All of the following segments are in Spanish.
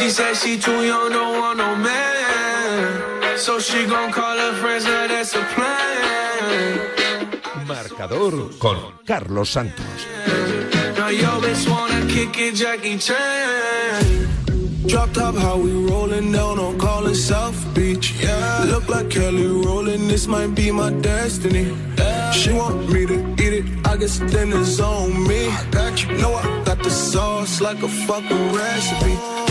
She said she too young, don't want no man. So she gon' call her friends, now that's a plan. Marcador con Carlos Santos. Now yo bitch wanna kick it, Jackie Chan. Drop top, how we rolling down on calling South Beach. Yeah, look like Kelly rolling. This might be my destiny. She want me to eat it. I guess then it's on me. I got you. Know I got the sauce like a fucking recipe.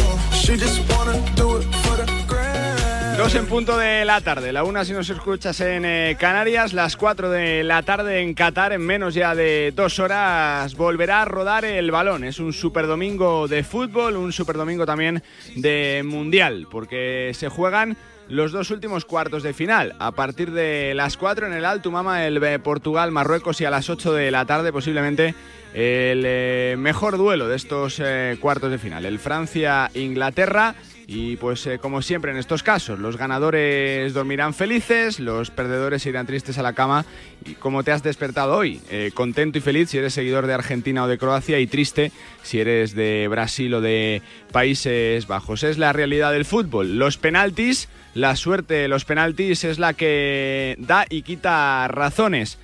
Dos en punto de la tarde, la una si nos escuchas en eh, Canarias, las cuatro de la tarde en Qatar, en menos ya de dos horas volverá a rodar el balón. Es un super domingo de fútbol, un super domingo también de mundial, porque se juegan los dos últimos cuartos de final. A partir de las 4 en el Alto Mama, el eh, Portugal-Marruecos y a las 8 de la tarde posiblemente el eh, mejor duelo de estos eh, cuartos de final. El Francia-Inglaterra. Y pues eh, como siempre en estos casos, los ganadores dormirán felices, los perdedores irán tristes a la cama. Y como te has despertado hoy, Eh, contento y feliz si eres seguidor de Argentina o de Croacia y triste si eres de Brasil o de Países Bajos. Es la realidad del fútbol. Los penaltis, la suerte de los penaltis es la que da y quita razones.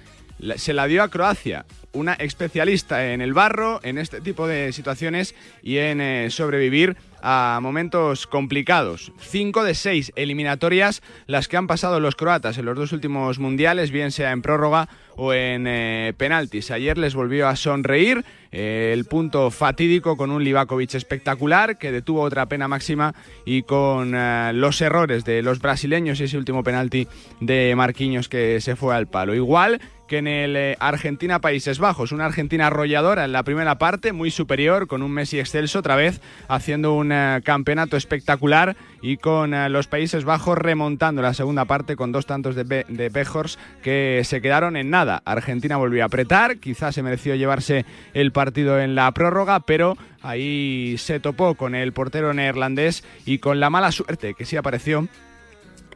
Se la dio a Croacia, una especialista en el barro, en este tipo de situaciones y en eh, sobrevivir a momentos complicados. Cinco de seis eliminatorias las que han pasado los croatas en los dos últimos mundiales, bien sea en prórroga o en eh, penaltis. Ayer les volvió a sonreír el punto fatídico con un Livakovic espectacular que detuvo otra pena máxima y con eh, los errores de los brasileños y ese último penalti de Marquinhos que se fue al palo. Igual que en el eh, Argentina-Países Bajos. Una Argentina arrolladora en la primera parte, muy superior, con un Messi excelso, otra vez haciendo un eh, campeonato espectacular y con los Países Bajos remontando la segunda parte con dos tantos de, Be- Bejors que se quedaron en nada. Argentina volvió a apretar, quizás se mereció llevarse el partido en la prórroga, pero ahí se topó con el portero neerlandés y con la mala suerte que sí apareció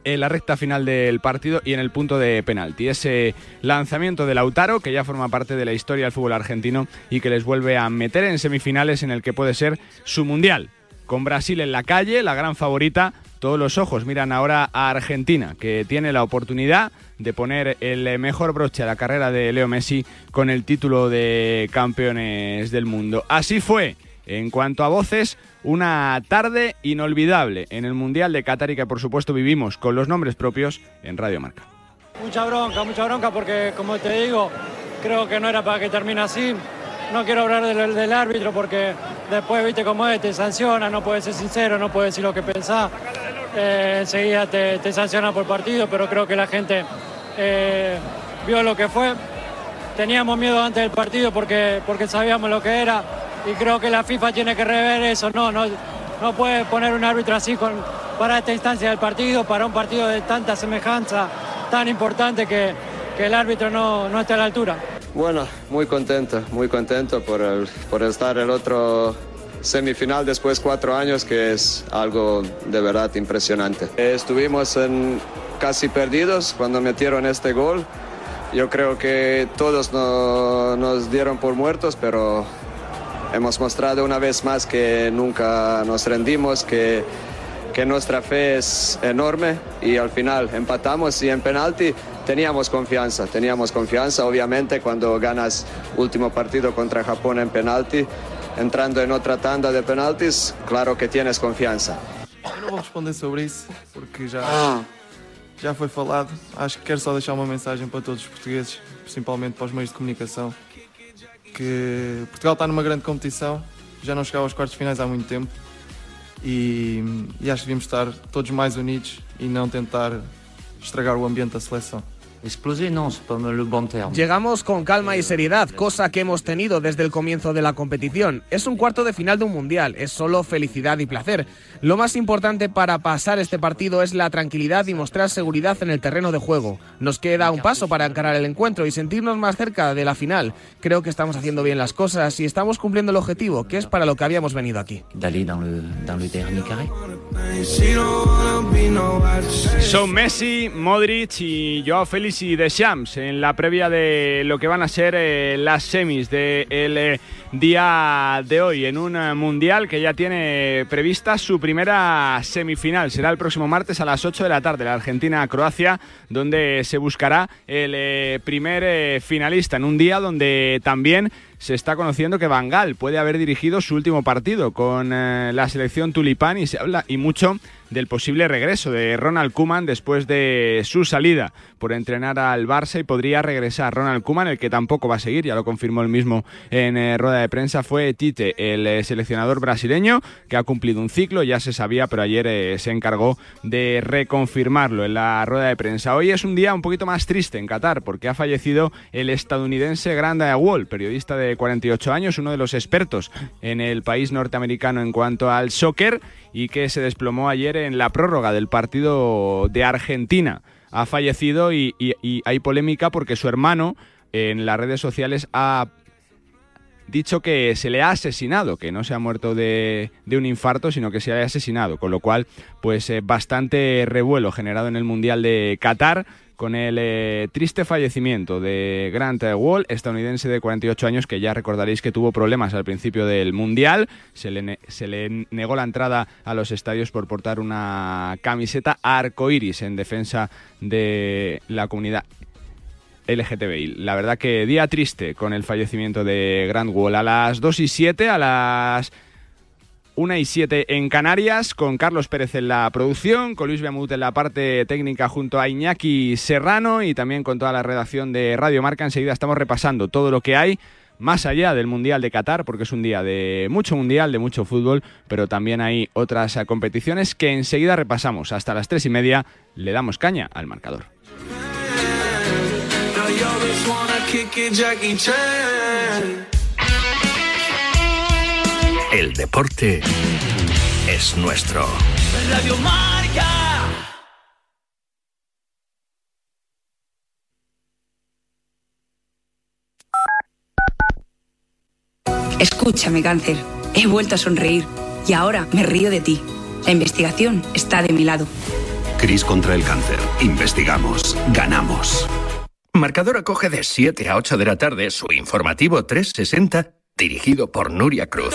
en la recta final del partido y en el punto de penalti. Ese lanzamiento de Lautaro, que ya forma parte de la historia del fútbol argentino y que les vuelve a meter en semifinales en el que puede ser su mundial. Con Brasil en la calle, la gran favorita, todos los ojos miran ahora a Argentina, que tiene la oportunidad de poner el mejor broche a la carrera de Leo Messi con el título de campeones del mundo. Así fue. En cuanto a voces, una tarde inolvidable en el Mundial de Qatar y que por supuesto vivimos con los nombres propios en Radio Marca. Mucha bronca, mucha bronca porque como te digo, creo que no era para que termine así. No quiero hablar del, del árbitro porque después, viste cómo es, te sanciona, no puedes ser sincero, no puedes decir lo que pensás. Eh, enseguida te, te sanciona por partido, pero creo que la gente eh, vio lo que fue. Teníamos miedo antes del partido porque, porque sabíamos lo que era y creo que la FIFA tiene que rever eso. No, no, no puede poner un árbitro así con, para esta instancia del partido, para un partido de tanta semejanza, tan importante que, que el árbitro no, no esté a la altura. Bueno, muy contento, muy contento por, el- por estar el otro semifinal después de cuatro años, que es algo de verdad impresionante. Estuvimos casi perdidos cuando metieron este gol. Yo creo que todos no- nos dieron por muertos, pero hemos mostrado una vez más que nunca nos rendimos, que, que nuestra fe es enorme y al final empatamos y en penalti teníamos confianza, teníamos confianza obviamente cuando ganas último partido contra Japón en penalti, entrando en otra tanda de penaltis, claro que tienes confianza. Eu não vou responder sobre isso porque já, já foi falado. Acho que quero só deixar uma mensagem para todos os portugueses, principalmente para os meios de comunicação, que Portugal está numa grande competição, já não chegava aos quartos finais há muito tempo e, e acho que devíamos estar todos mais unidos e não tentar estragar o ambiente da seleção. Exploser, non, c'est pas le bon terme. Llegamos con calma y seriedad, cosa que hemos tenido desde el comienzo de la competición. Es un cuarto de final de un mundial, es solo felicidad y placer. Lo más importante para pasar este partido es la tranquilidad y mostrar seguridad en el terreno de juego. Nos queda un paso para encarar el encuentro y sentirnos más cerca de la final. Creo que estamos haciendo bien las cosas y estamos cumpliendo el objetivo, que es para lo que habíamos venido aquí. Son Messi, Modric y Joao Félix y Deschamps en la previa de lo que van a ser eh, las semis del de eh, día de hoy en un eh, mundial que ya tiene prevista su primera semifinal. Será el próximo martes a las 8 de la tarde, la Argentina-Croacia, donde se buscará el primer finalista en un día donde también se está conociendo que Bangal puede haber dirigido su último partido con la selección tulipán y se habla y mucho del posible regreso de Ronald Kuman después de su salida por entrenar al Barça y podría regresar Ronald Kuman, el que tampoco va a seguir, ya lo confirmó el mismo en eh, rueda de prensa, fue Tite, el eh, seleccionador brasileño, que ha cumplido un ciclo, ya se sabía, pero ayer eh, se encargó de reconfirmarlo en la rueda de prensa. Hoy es un día un poquito más triste en Qatar, porque ha fallecido el estadounidense Granda Wall, periodista de 48 años, uno de los expertos en el país norteamericano en cuanto al soccer y que se desplomó ayer en la prórroga del partido de Argentina. Ha fallecido y, hay polémica porque su hermano en las redes sociales ha dicho que se le ha asesinado, que no se ha muerto de, un infarto, sino que se le ha asesinado, con lo cual, pues bastante revuelo generado en el Mundial de Qatar con el eh, triste fallecimiento de Grant Wall, estadounidense de 48 años, que ya recordaréis que tuvo problemas al principio del Mundial. Se le, se le negó la entrada a los estadios por portar una camiseta arcoiris en defensa de la comunidad LGTBI. La verdad que día triste con el fallecimiento de Grant Wall. A las 2 y 7, a las 1 y 7 en Canarias, con Carlos Pérez en la producción, con Luis Beamut en la parte técnica junto a Iñaki Serrano y también con toda la redacción de Radio Marca. Enseguida estamos repasando todo lo que hay más allá del Mundial de Qatar, porque es un día de mucho Mundial, de mucho fútbol, pero también hay otras competiciones que enseguida repasamos. Hasta las tres y media le damos caña al marcador. El deporte es nuestro. Radio Marca. Escúchame, cáncer. He vuelto a sonreír y ahora me río de ti. La investigación está de mi lado. Cris contra el cáncer. Investigamos. Ganamos. Marcador acoge de 7 a 8 de la tarde su informativo 360 dirigido por Nuria Cruz.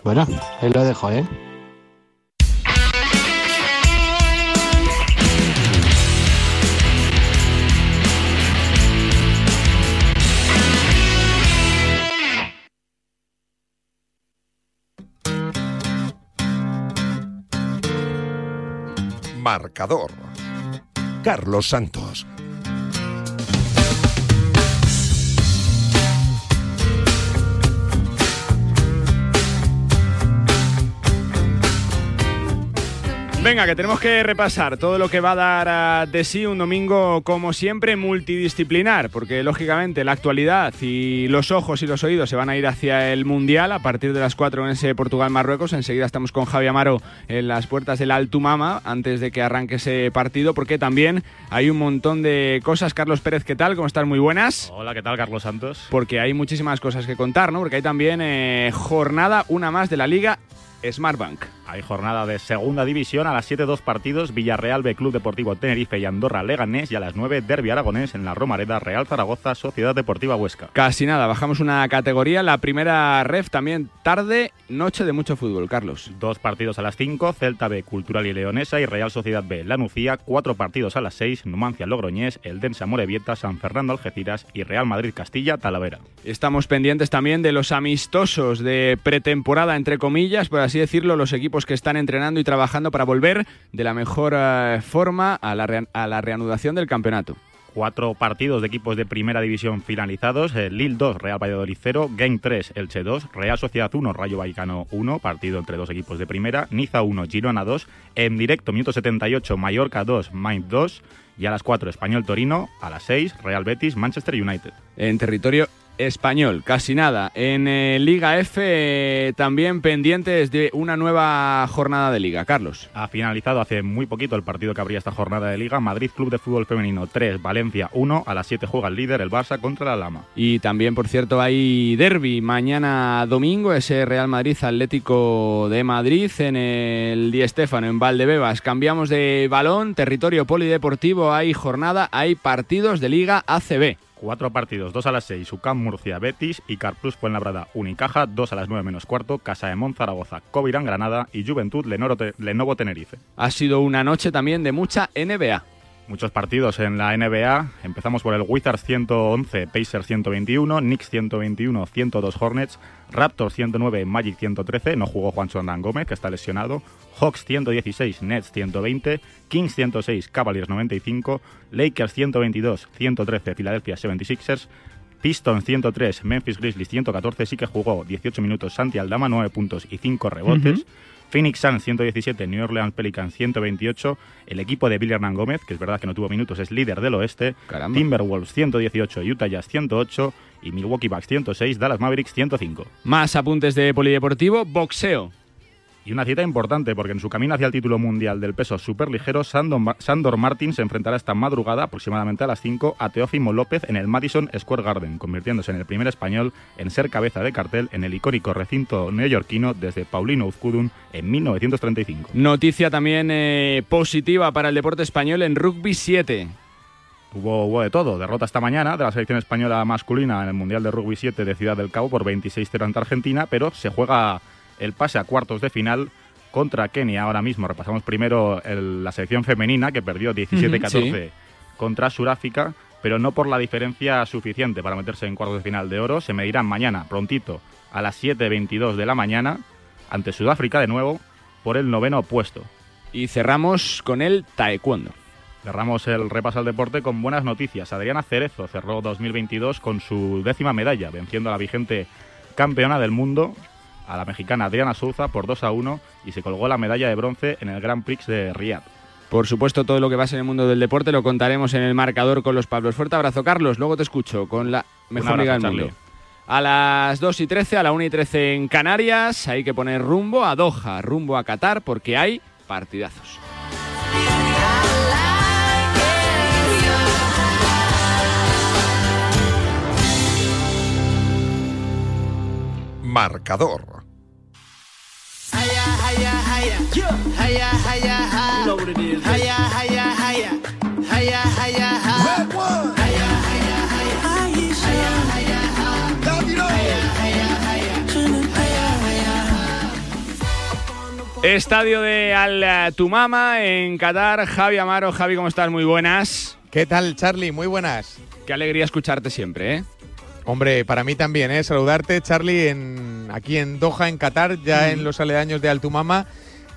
Bueno, ahí lo dejo, ¿eh? Marcador. Carlos Santos. Venga, que tenemos que repasar todo lo que va a dar ah, de sí un domingo, como siempre, multidisciplinar, porque lógicamente la actualidad y los ojos y los oídos se van a ir hacia el Mundial a partir de las 4 en ese Portugal-Marruecos. Enseguida estamos con Javi Amaro en las puertas del Altumama antes de que arranque ese partido, porque también hay un montón de cosas. Carlos Pérez, ¿qué tal? ¿Cómo estás? Muy buenas. Hola, ¿qué tal, Carlos Santos? Porque hay muchísimas cosas que contar, ¿no? Porque hay también eh, jornada, una más de la Liga Smartbank. Hay jornada de segunda división a las 7 dos partidos Villarreal B Club Deportivo Tenerife y Andorra Leganés y a las 9 Derby Aragonés en la Romareda Real Zaragoza Sociedad Deportiva Huesca. Casi nada, bajamos una categoría. La primera ref también tarde, noche de mucho fútbol, Carlos. Dos partidos a las 5, Celta B Cultural y Leonesa y Real Sociedad B La Nucía. Cuatro partidos a las 6, Numancia Logroñés, El Densa Morevieta, San Fernando Algeciras y Real Madrid Castilla Talavera. Estamos pendientes también de los amistosos de pretemporada, entre comillas, por así decirlo, los equipos que están entrenando y trabajando para volver de la mejor eh, forma a la, a la reanudación del campeonato. Cuatro partidos de equipos de primera división finalizados. Eh, Lille 2, Real Valladolid 0, Game 3, Elche 2, Real Sociedad 1, Rayo Vallecano 1, partido entre dos equipos de primera, Niza 1, Girona 2, en directo minuto 78, Mallorca 2, Mainz 2, y a las 4 Español Torino, a las 6 Real Betis, Manchester United. En territorio español, casi nada. En eh, Liga F eh, también pendientes de una nueva jornada de liga. Carlos. Ha finalizado hace muy poquito el partido que abría esta jornada de liga. Madrid Club de Fútbol Femenino 3, Valencia 1. A las 7 juega el líder, el Barça, contra la Lama. Y también, por cierto, hay derby mañana domingo, ese Real Madrid Atlético de Madrid en el Di Stéfano, en Valdebebas. Cambiamos de balón, territorio polideportivo, hay jornada, hay partidos de liga ACB. Cuatro partidos, dos a las seis, UCAM Murcia, Betis y Carplus Fuenlabrada, Unicaja, dos a las nueve menos cuarto, Casa de Mon, Zaragoza, Covirán, Granada y Juventud, Lenovo, Tenerife. Ha sido una noche también de mucha NBA. Muchos partidos en la NBA. Empezamos por el Wizards 111, Pacers 121, Knicks 121, 102 Hornets, Raptors 109, Magic 113, no jugó Juancho Hernán Gómez, que está lesionado, Hawks 116, Nets 120, Kings 106, Cavaliers 95, Lakers 122, 113, Philadelphia 76ers, Pistons 103, Memphis Grizzlies 114, sí que jugó 18 minutos Santi Aldama, 9 puntos y 5 rebotes. Phoenix Suns 117, New Orleans Pelicans 128. El equipo de Billy Hernán Gómez, que es verdad que no tuvo minutos, es líder del oeste. Timberwolves 118, Utah Jazz 108 y Milwaukee Bucks 106, Dallas Mavericks 105. Más apuntes de polideportivo, boxeo. Y una cita importante porque en su camino hacia el título mundial del peso superligero, Sandor, Sandor Martin se enfrentará esta madrugada, aproximadamente a las 5, a Teófimo López en el Madison Square Garden, convirtiéndose en el primer español en ser cabeza de cartel en el icónico recinto neoyorquino desde Paulino Uzcudun en 1935. Noticia también eh, positiva para el deporte español en rugby 7. Hubo, hubo, de todo. Derrota esta mañana de la selección española masculina en el Mundial de Rugby 7 de Ciudad del Cabo por 26-0 ante Argentina, pero se juega el pase a cuartos de final contra Kenia. Ahora mismo repasamos primero la selección femenina que perdió 17-14 contra Suráfrica, pero no por la diferencia suficiente para meterse en cuartos de final de oro. Se medirán mañana, prontito, a las 7.22 de la mañana, ante Sudáfrica de nuevo, por el noveno puesto. Y cerramos con el taekwondo. Cerramos el repaso al deporte con buenas noticias. Adriana Cerezo cerró 2022 con su décima medalla, venciendo a la vigente campeona del mundo, a la mexicana Adriana Souza por 2 a 1 y se colgó la medalla de bronce en el Grand Prix de Riyadh. Por supuesto, todo lo que pasa en el mundo del deporte lo contaremos en el marcador con los Pablos. Fuerte abrazo, Carlos. Luego te escucho con la mejor liga del mundo. A las 2 y 13, a la 1 y 13 en Canarias, hay que poner rumbo a Doha, rumbo a Qatar, porque hay partidazos. Marcador. Estadio de Al Tumama en Qatar. Javi Amaro, Javi, ¿cómo estás? Muy buenas. ¿Qué tal, Charlie? Muy buenas. Qué alegría escucharte siempre, ¿eh? Hombre, para mí también, ¿eh? Saludarte, Charlie, en, aquí en Doha, en Qatar, ya en los aledaños de Altumama,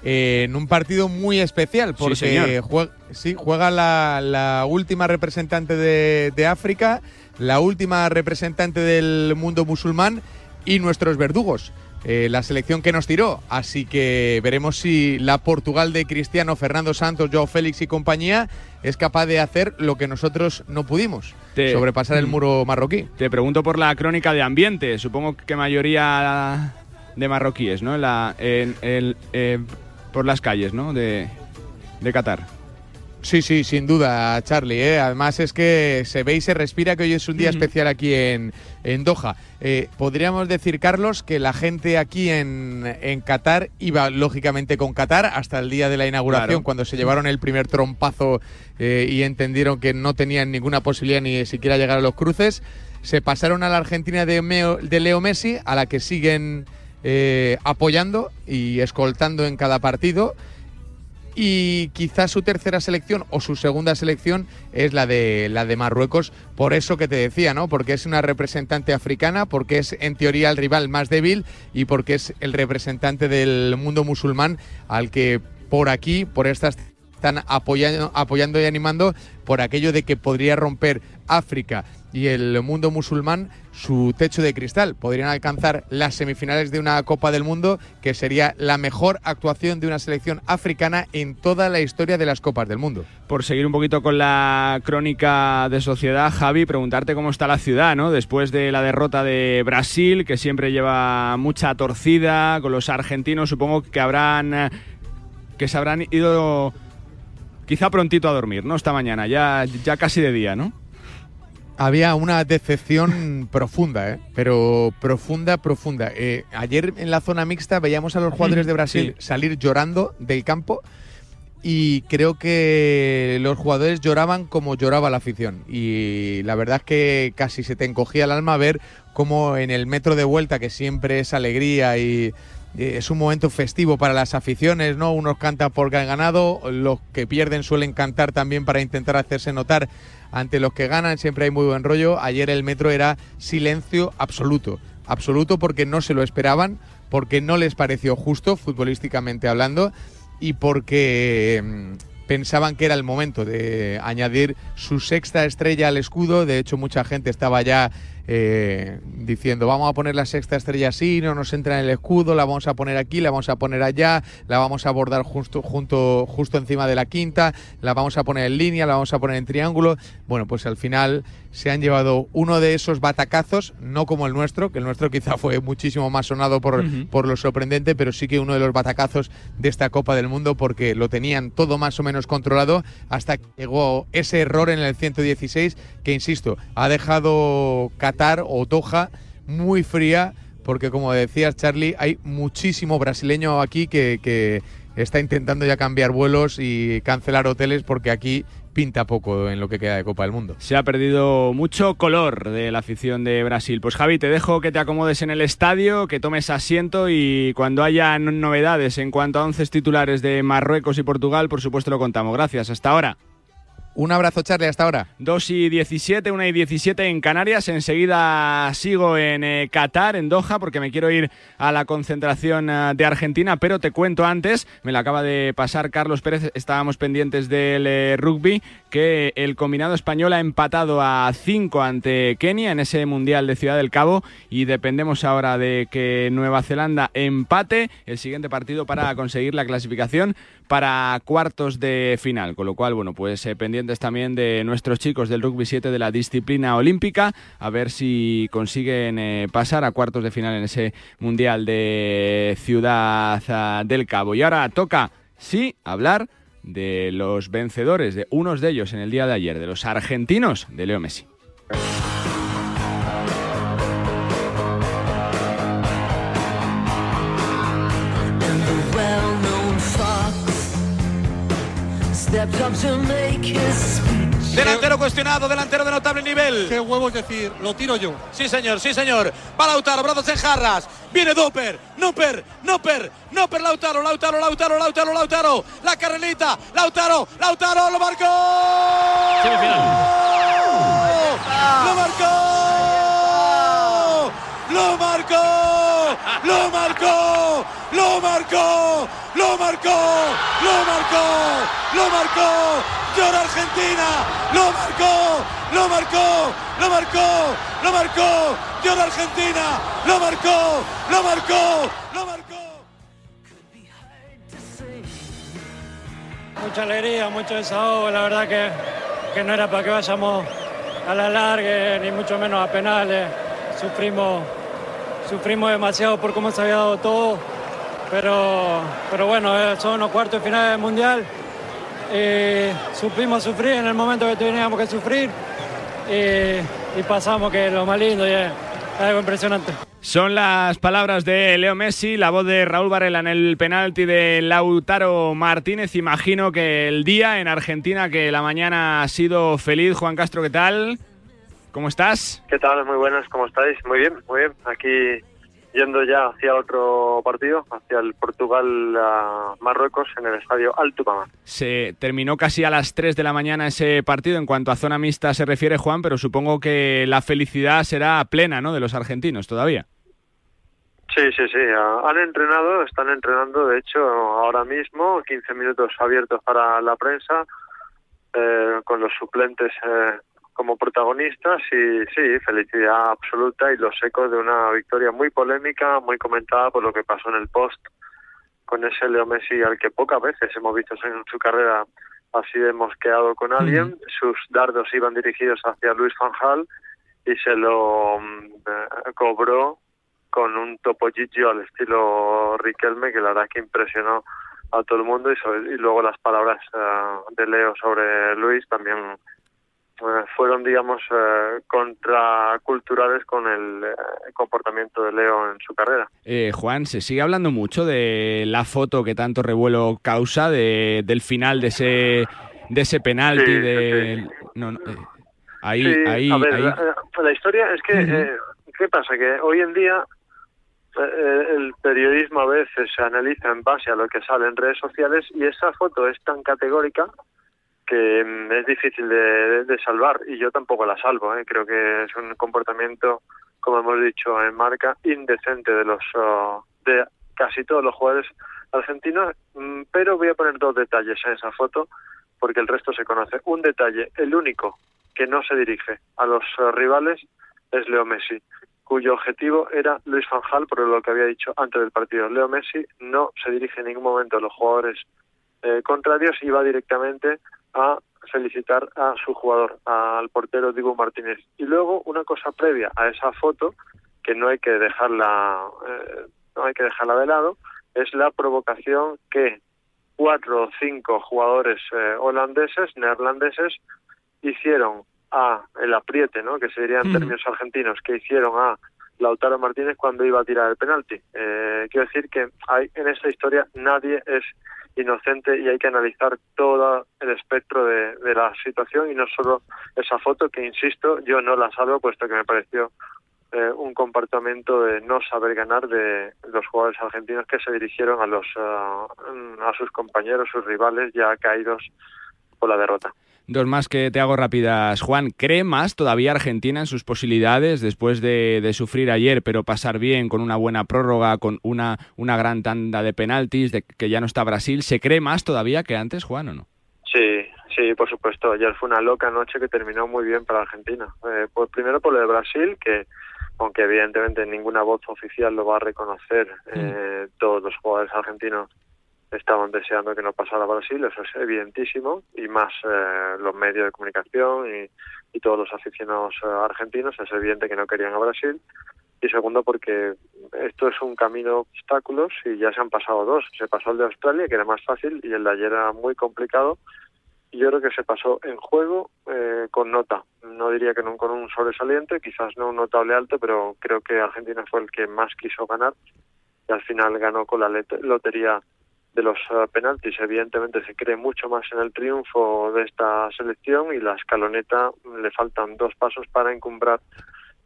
eh, en un partido muy especial, porque juega, sí, juega la, la, última representante de, de África, la última representante del mundo musulmán y nuestros verdugos. Eh, la selección que nos tiró. Así que veremos si la Portugal de Cristiano, Fernando Santos, Joao Félix y compañía es capaz de hacer lo que nosotros no pudimos, Te- sobrepasar el Mm. muro marroquí. Te pregunto por la crónica de ambiente. Supongo que mayoría de marroquíes, ¿no? La- en- eh, por las calles, ¿no? De, de Qatar. Sí, sí, sin duda, Charlie. ¿eh? Además es que se ve y se respira que hoy es un día especial aquí en, en Doha. Eh, podríamos decir, Carlos, que la gente aquí en, en, Qatar iba lógicamente con Qatar hasta el día de la inauguración, cuando se llevaron el primer trompazo eh, y entendieron que no tenían ninguna posibilidad ni siquiera llegar a los cruces. Se pasaron a la Argentina de, de Leo Messi, a la que siguen apoyando y escoltando en cada partido. Y quizás su tercera selección o su segunda selección es la de la de Marruecos, por eso que te decía, ¿no? Porque es una representante africana, porque es en teoría el rival más débil y porque es el representante del mundo musulmán al que por aquí, por estas están apoyando, apoyando y animando por aquello de que podría romper África y el mundo musulmán su techo de cristal. Podrían alcanzar las semifinales de una Copa del Mundo, que sería la mejor actuación de una selección africana en toda la historia de las Copas del Mundo. Por seguir un poquito con la crónica de sociedad, Javi, preguntarte cómo está la ciudad, ¿no? Después de la derrota de Brasil, que siempre lleva mucha torcida, con los argentinos supongo que habrán que se habrán ido quizá prontito a dormir, ¿no? Esta mañana, ya, ya casi de día, ¿no? Había una decepción profunda, ¿eh? pero profunda, profunda. Eh, ayer en la zona mixta veíamos a los jugadores de Brasil salir llorando del campo y creo que los jugadores lloraban como lloraba la afición. Y la verdad es que casi se te encogía el alma ver cómo en el metro de vuelta, que siempre es alegría y es un momento festivo para las aficiones, ¿no? Unos cantan porque han ganado, los que pierden suelen cantar también para intentar hacerse notar ante los que ganan, siempre hay muy buen rollo. Ayer el metro era silencio absoluto, absoluto porque no se lo esperaban, porque no les pareció justo futbolísticamente hablando y porque mm, pensaban que era el momento de añadir su sexta estrella al escudo. De hecho, mucha gente estaba ya eh, diciendo vamos a poner la sexta estrella así, no nos entra en el escudo, la vamos a poner aquí, la vamos a poner allá, la vamos a abordar justo, junto, justo encima de la quinta, la vamos a poner en línea, la vamos a poner en triángulo. Bueno, pues al final se han llevado uno de esos batacazos, no como el nuestro, que el nuestro quizá fue muchísimo más sonado por, por lo sorprendente, pero sí que uno de los batacazos de esta Copa del Mundo porque lo tenían todo más o menos controlado hasta que llegó ese error en el 116 que, insisto, ha dejado o Toja muy fría, porque como decías Charlie, hay muchísimo brasileño aquí que, que está intentando ya cambiar vuelos y cancelar hoteles porque aquí pinta poco en lo que queda de Copa del Mundo. Se ha perdido mucho color de la afición de Brasil. Pues Javi, te dejo que te acomodes en el estadio, que tomes asiento y cuando haya novedades en cuanto a once titulares de Marruecos y Portugal, por supuesto lo contamos. Gracias, hasta ahora. Un abrazo, Charlie, hasta ahora. 2 y 17, 1 y 17 en Canarias. Enseguida sigo en eh, Qatar, en Doha, porque me quiero ir a la concentración eh, de Argentina, pero te cuento antes, me la acaba de pasar Carlos Pérez, estábamos pendientes del eh, rugby, que el combinado español ha empatado a 5 ante Kenia en ese Mundial de Ciudad del Cabo y dependemos ahora de que Nueva Zelanda empate el siguiente partido para conseguir la clasificación para cuartos de final, con lo cual, bueno, pues pendiente también de nuestros chicos del rugby 7 de la disciplina olímpica, a ver si consiguen eh, pasar a cuartos de final en ese Mundial de Ciudad ah, del Cabo. Y ahora toca, sí, hablar de los vencedores, de unos de ellos en el día de ayer, de los argentinos de Leo Messi. Delantero cuestionado, delantero de notable nivel. Qué huevo es decir, lo tiro yo. Sí, señor, sí, señor. Va Lautaro, brazos en jarras. Viene Doper, Noper, Noper, Noper, Lautaro, Lautaro, Lautaro, Lautaro, Lautaro. La carrerita, Lautaro, Lautaro, lo marcó. Lo marcó. Lo marcó. Lo marcó. Lo marcó. Lo marcó. Lo marcó. Lo marcó. Llora Argentina. Lo marcó. Lo marcó. Lo marcó. Lo marcó. Llora Argentina. Lo marcó. Lo marcó. Lo marcó. Mucha alegría, mucho desahogo. La verdad que, que no era para que vayamos a la larga, ni mucho menos a penales. Sufrimos, sufrimos demasiado por cómo se había dado todo pero, pero bueno, eh, son los cuartos de final del Mundial. eh, supimos sufrir en el momento que teníamos que sufrir eh, y pasamos que es lo más lindo y es algo impresionante. Son las palabras de Leo Messi, la voz de Raúl Varela en el penalti de Lautaro Martínez. Imagino que el día en Argentina, que la mañana ha sido feliz. Juan Castro, ¿qué tal? ¿Cómo estás? ¿Qué tal? Muy buenas, ¿cómo estáis? Muy bien, muy bien. Aquí yendo ya hacia otro partido, hacia el Portugal-Marruecos en el estadio Altupama. Se terminó casi a las 3 de la mañana ese partido en cuanto a zona mixta se refiere, Juan, pero supongo que la felicidad será plena, ¿no?, de los argentinos todavía. Sí, sí, sí. Han entrenado, están entrenando, de hecho, ahora mismo, 15 minutos abiertos para la prensa, eh, con los suplentes eh, como protagonistas y sí, felicidad absoluta y los ecos de una victoria muy polémica, muy comentada por lo que pasó en el post con ese Leo Messi al que pocas veces hemos visto en su carrera así hemos quedado con alguien. Sus dardos iban dirigidos hacia Luis Van Gaal y se lo mm, eh, cobró con un topo al estilo Riquelme que la verdad que impresionó a todo el mundo y, y luego las palabras eh, de Leo sobre Luis también fueron, digamos, eh, contraculturales con el eh, comportamiento de Leo en su carrera. Juan, se sigue hablando mucho de la foto que tanto revuelo causa de, del final de ese de ese penalti de no, ahí ahí, a ver, La, historia es que qué pasa que hoy en día el periodismo a veces se analiza en base a lo que sale en redes sociales y esa foto es tan categórica que mm, es difícil de, salvar y yo tampoco la salvo. ¿eh? Creo que es un comportamiento, como hemos dicho en marca, indecente de los de casi todos los jugadores argentinos. Mm, pero voy a poner dos detalles en esa foto porque el resto se conoce. Un detalle, el único que no se dirige a los oh, rivales es Leo Messi cuyo objetivo era Luis Van por lo que había dicho antes del partido. Leo Messi no se dirige en ningún momento a los jugadores eh, contrarios y va directamente a felicitar a su jugador, al portero Diego Martínez. Y luego una cosa previa a esa foto, que no hay que dejarla, eh, no hay que dejarla de lado, es la provocación que cuatro o cinco jugadores eh, holandeses, neerlandeses, hicieron a el apriete, ¿no? que serían términos argentinos, que hicieron a Lautaro Martínez cuando iba a tirar el penalti. Eh, quiero decir que hay, en esta historia nadie es inocente y hay que analizar todo el espectro de, la situación y no solo esa foto que, insisto, yo no la salvo puesto que me pareció eh, un comportamiento de no saber ganar de los jugadores argentinos que se dirigieron a los a sus compañeros, sus rivales ya caídos por la derrota. Dos más que te hago rápidas. Juan, ¿cree más todavía Argentina en sus posibilidades después de, sufrir ayer, pero pasar bien con una buena prórroga, con una, una gran tanda de penaltis, de que ya no está Brasil? ¿Se cree más todavía que antes, Juan, o no? Sí, sí, por supuesto. Ayer fue una loca noche que terminó muy bien para Argentina. Eh, pues primero por lo de Brasil, que aunque evidentemente ninguna voz oficial lo va a reconocer, mm. eh, todos los jugadores argentinos estaban deseando que no pasara Brasil, eso es evidentísimo, y más eh, los medios de comunicación y, todos los aficionados eh, argentinos, es evidente que no querían a Brasil. Y segundo, porque esto es un camino de obstáculos y ya se han pasado dos. Se pasó el de Australia, que era más fácil, y el de ayer era muy complicado. Y yo creo que se pasó en juego eh, con nota. No diría que no con un sobresaliente, quizás no un notable alto, pero creo que Argentina fue el que más quiso ganar y al final ganó con la lotería de los eh, penaltis. Evidentemente se cree mucho más en el triunfo de esta selección y la escaloneta le faltan dos pasos para encumbrar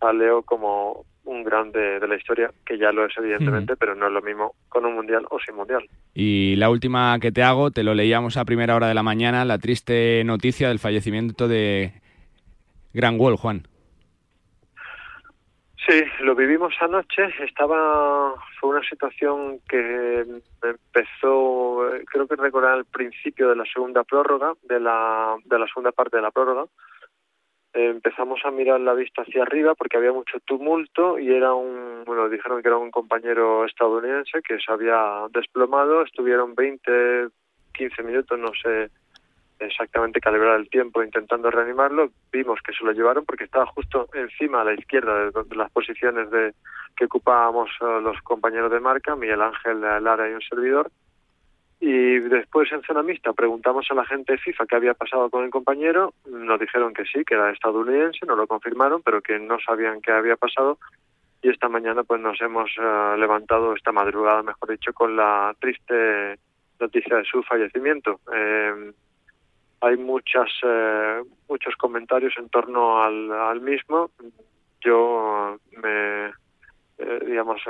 a Leo como un grande de la historia, que ya lo es evidentemente, pero no es lo mismo con un mundial o sin mundial. Y la última que te hago, te lo leíamos a primera hora de la mañana, la triste noticia del fallecimiento de Gran Wall, Juan. Sí, lo vivimos anoche. Estaba fue una situación que empezó, creo que recordar al principio de la segunda prórroga, de la de la segunda parte de la prórroga. empezamos a mirar la vista hacia arriba porque había mucho tumulto y era un, bueno, dijeron que era un compañero estadounidense que se había desplomado. Estuvieron 20, 15 minutos, no sé exactamente calibrar el tiempo intentando reanimarlo, vimos que se lo llevaron porque estaba justo encima a la izquierda de, las posiciones de que ocupábamos eh, los compañeros de marca, Miguel Ángel Lara y un servidor, Y después en zona mixta preguntamos a la gente de FIFA qué había pasado con el compañero, nos dijeron que sí, que era estadounidense, nos lo confirmaron, pero que no sabían qué había pasado. Y esta mañana pues nos hemos eh, levantado, esta madrugada mejor dicho, con la triste noticia de su fallecimiento. Eh, hay muchas eh, muchos comentarios en torno al, al mismo. Yo me digamos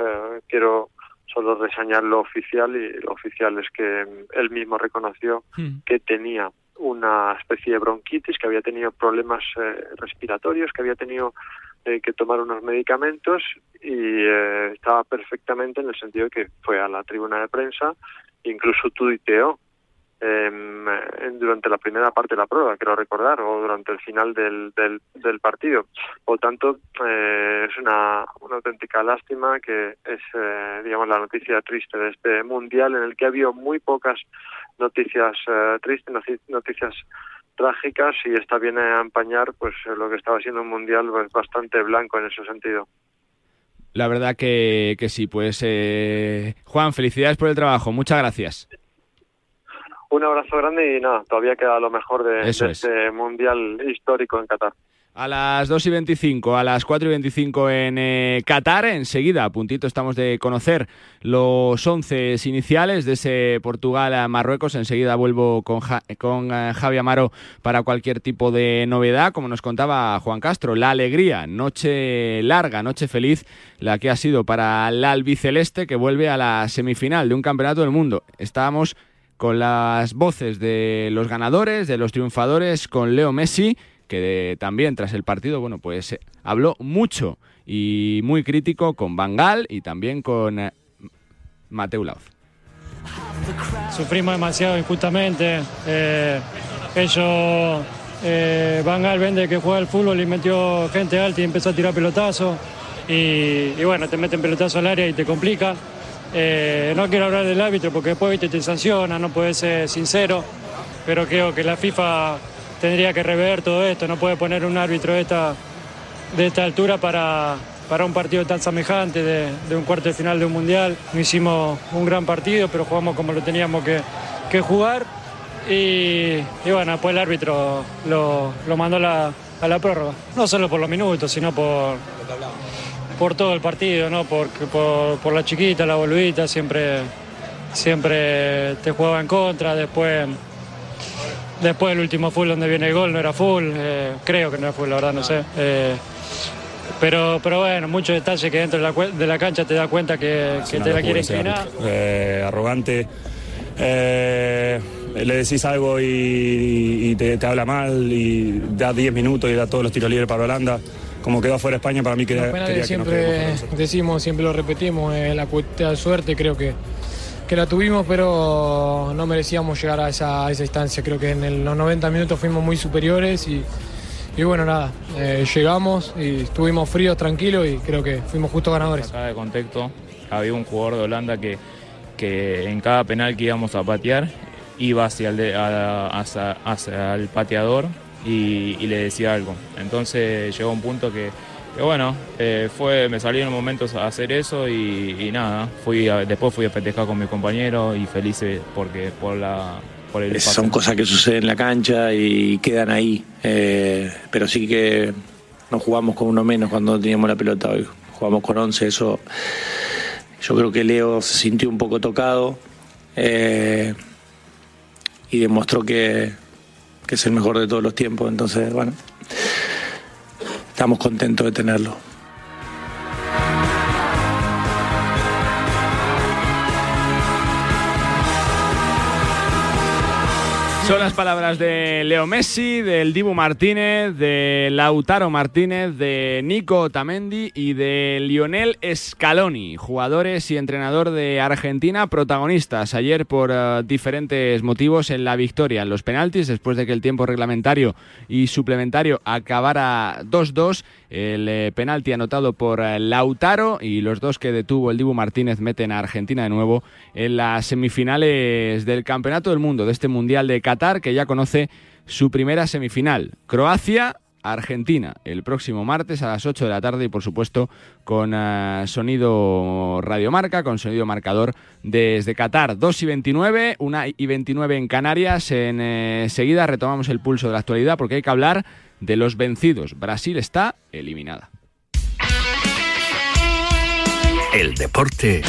quiero solo reseñar lo oficial y lo oficial es que él mismo reconoció Hmm. que tenía una especie de bronquitis, que había tenido problemas eh, respiratorios, que había tenido eh, que tomar unos medicamentos y eh, estaba perfectamente en el sentido de que fue a la tribuna de prensa, incluso tuiteó en- durante la primera parte de la prueba, quiero recordar, o durante el final del, del, del partido. Por tanto, eh, es una, una auténtica lástima que es, eh, digamos, la noticia triste de este mundial en el que ha habido muy pocas noticias eh, tristes, noticias trágicas y esta viene a empañar pues lo que estaba siendo un mundial pues, bastante blanco en ese sentido. La verdad que, que sí, pues eh, Juan, felicidades por el trabajo, muchas gracias. Un abrazo grande y nada, todavía queda lo mejor de, Eso de es. este mundial histórico en Qatar. A las 2 y 25, a las 4 y 25 en eh, Qatar, enseguida, a puntito estamos de conocer los 11 iniciales de ese Portugal-Marruecos. Enseguida vuelvo con, Ja- con eh, Javi Amaro para cualquier tipo de novedad. Como nos contaba Juan Castro, la alegría, noche larga, noche feliz, la que ha sido para la albiceleste que vuelve a la semifinal de un campeonato del mundo. Estábamos con las voces de los ganadores, de los triunfadores, con Leo Messi, que también tras el partido, bueno, pues eh, habló mucho y muy crítico con Bangal y también con eh, Mateu Lauz. Sufrimos demasiado injustamente. eh, ellos, eh, Van Gaal vende que juega al fútbol y metió gente alta y empezó a tirar pelotazos. Y, y bueno, te meten pelotazo al área y te complica. Eh, no quiero hablar del árbitro porque después te sanciona, no puedes ser sincero. Pero creo que la FIFA tendría que rever todo esto. No puede poner un árbitro de esta, altura para, un partido tan semejante de, un cuarto de final de un mundial. No hicimos un gran partido, pero jugamos como lo teníamos que, jugar. Y, bueno, después el árbitro lo, mandó a la prórroga. No solo por los minutos, sino por, por todo el partido, ¿no? por, por, por la chiquita, la boludita, siempre, siempre te jugaba en contra. Después, después el último full donde viene el gol no era full, eh, creo que no era full, la verdad, no sé. Eh, pero, pero bueno, muchos detalles que dentro de la, de la cancha te das cuenta que, te la quiere inclinar. Eh, arrogante. Le decís algo y, y te, te habla mal y da 10 minutos y da todos los tiros libres para Holanda. Como quedó afuera España, para mí quería, Los penales quería que nos siempre decimos, siempre lo repetimos, la cuestión de suerte, creo que, que la tuvimos, pero no merecíamos llegar a esa, a esa instancia. Creo que en el- los 90 minutos fuimos muy superiores y, y bueno, nada, eh, llegamos y estuvimos fríos, tranquilos y creo que fuimos justos ganadores. Acá de contexto, había un jugador de Holanda que, que en cada penal que íbamos a patear iba hacia el, de- a- hacia, hacia el pateador y, y le decía algo. Entonces llegó un punto que, que bueno, eh, fue, me salieron momentos a hacer eso y, y nada, fui a- después fui a festejar con mi compañero y felices porque por la por el Son cosas que suceden en la cancha y quedan ahí. Eh, pero sí que no jugamos con uno menos cuando teníamos la pelota hoy. Jugamos con 11, eso. Yo creo que Leo se sintió un poco tocado eh, y demostró que, que es el mejor de todos los tiempos. Entonces, bueno, estamos contentos de tenerlo. Son las palabras de Leo Messi, del Dibu Martínez, de Lautaro Martínez, de Nico Tamendi y de Lionel Scaloni, jugadores y entrenador de Argentina, protagonistas ayer por eh, diferentes motivos en la victoria. En los penaltis, después de que el tiempo reglamentario y suplementario acabara 2-2, el eh, penalti anotado por eh, Lautaro y los dos que detuvo el Dibu Martínez meten a Argentina de nuevo en las semifinales del Campeonato del Mundo, de este Mundial de Qatar, que ya conoce su primera semifinal. Croacia Argentina el próximo martes a las 8 de la tarde y por supuesto con eh, sonido radiomarca, con sonido marcador desde Qatar 2 y 29, 1 y 29 en Canarias. Enseguida retomamos el pulso de la actualidad porque hay que hablar de los vencidos. Brasil está eliminada. El deporte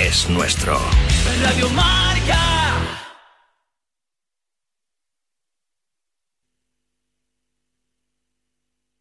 es nuestro. Radio Marca.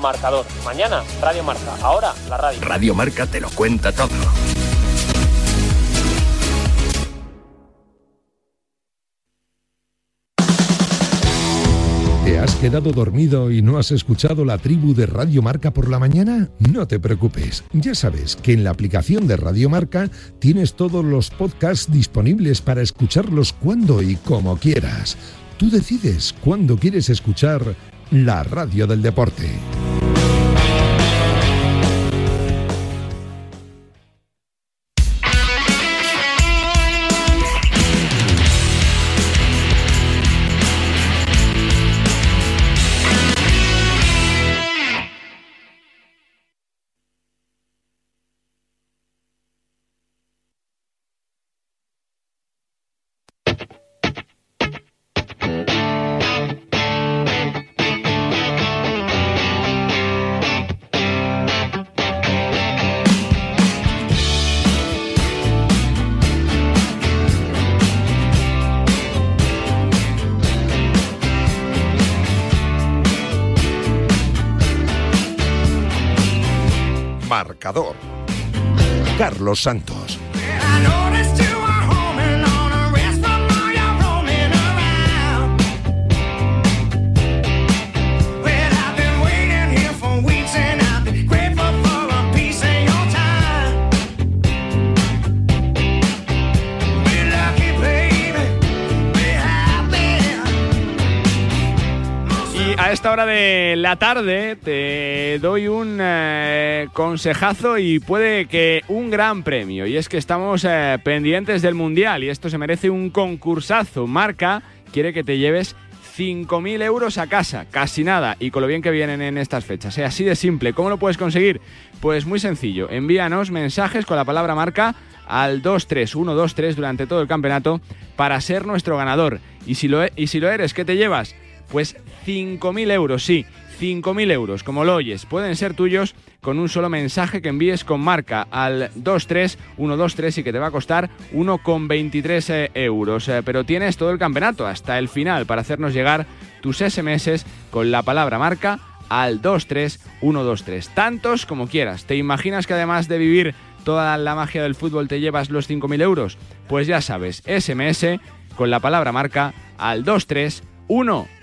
marcador. Mañana, Radio Marca. Ahora, la radio. Radio Marca te lo cuenta todo. ¿Te has quedado dormido y no has escuchado la tribu de Radio Marca por la mañana? No te preocupes, ya sabes que en la aplicación de Radio Marca tienes todos los podcasts disponibles para escucharlos cuando y como quieras. Tú decides cuándo quieres escuchar la radio del deporte. Santos. Hora de la tarde te doy un eh, consejazo y puede que un gran premio. Y es que estamos eh, pendientes del Mundial y esto se merece un concursazo. Marca quiere que te lleves 5.000 euros a casa, casi nada, y con lo bien que vienen en estas fechas. Es así de simple. ¿Cómo lo puedes conseguir? Pues muy sencillo. Envíanos mensajes con la palabra marca al 23123 durante todo el campeonato para ser nuestro ganador. Y si lo, e- y si lo eres, ¿qué te llevas? Pues 5.000 euros, sí, 5.000 euros, como lo oyes, pueden ser tuyos con un solo mensaje que envíes con marca al 23123 y que te va a costar 1,23 eh, euros. Eh, Pero tienes todo el campeonato hasta el final para hacernos llegar tus SMS con la palabra marca al 23123. Tantos como quieras. ¿Te imaginas que además de vivir toda la magia del fútbol te llevas los 5.000 euros? Pues ya sabes, SMS con la palabra marca al 23123.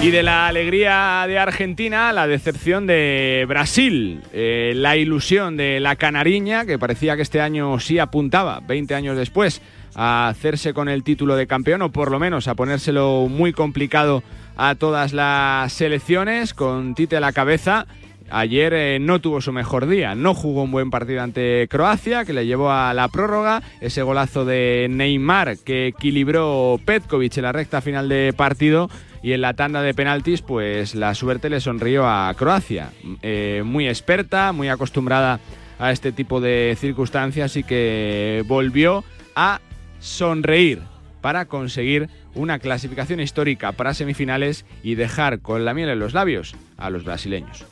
Y de la alegría de Argentina, la decepción de Brasil, Eh, la ilusión de la canariña, que parecía que este año sí apuntaba, 20 años después, a hacerse con el título de campeón, o por lo menos a ponérselo muy complicado a todas las selecciones, con Tite a la cabeza. Ayer eh, no tuvo su mejor día, no jugó un buen partido ante Croacia, que le llevó a la prórroga, ese golazo de Neymar que equilibró Petkovic en la recta final de partido. Y en la tanda de penaltis pues la suerte le sonrió a Croacia, Eh, muy experta, muy acostumbrada a este tipo de circunstancias y que volvió a sonreír para conseguir una clasificación histórica para semifinales y dejar con la miel en los labios a los brasileños.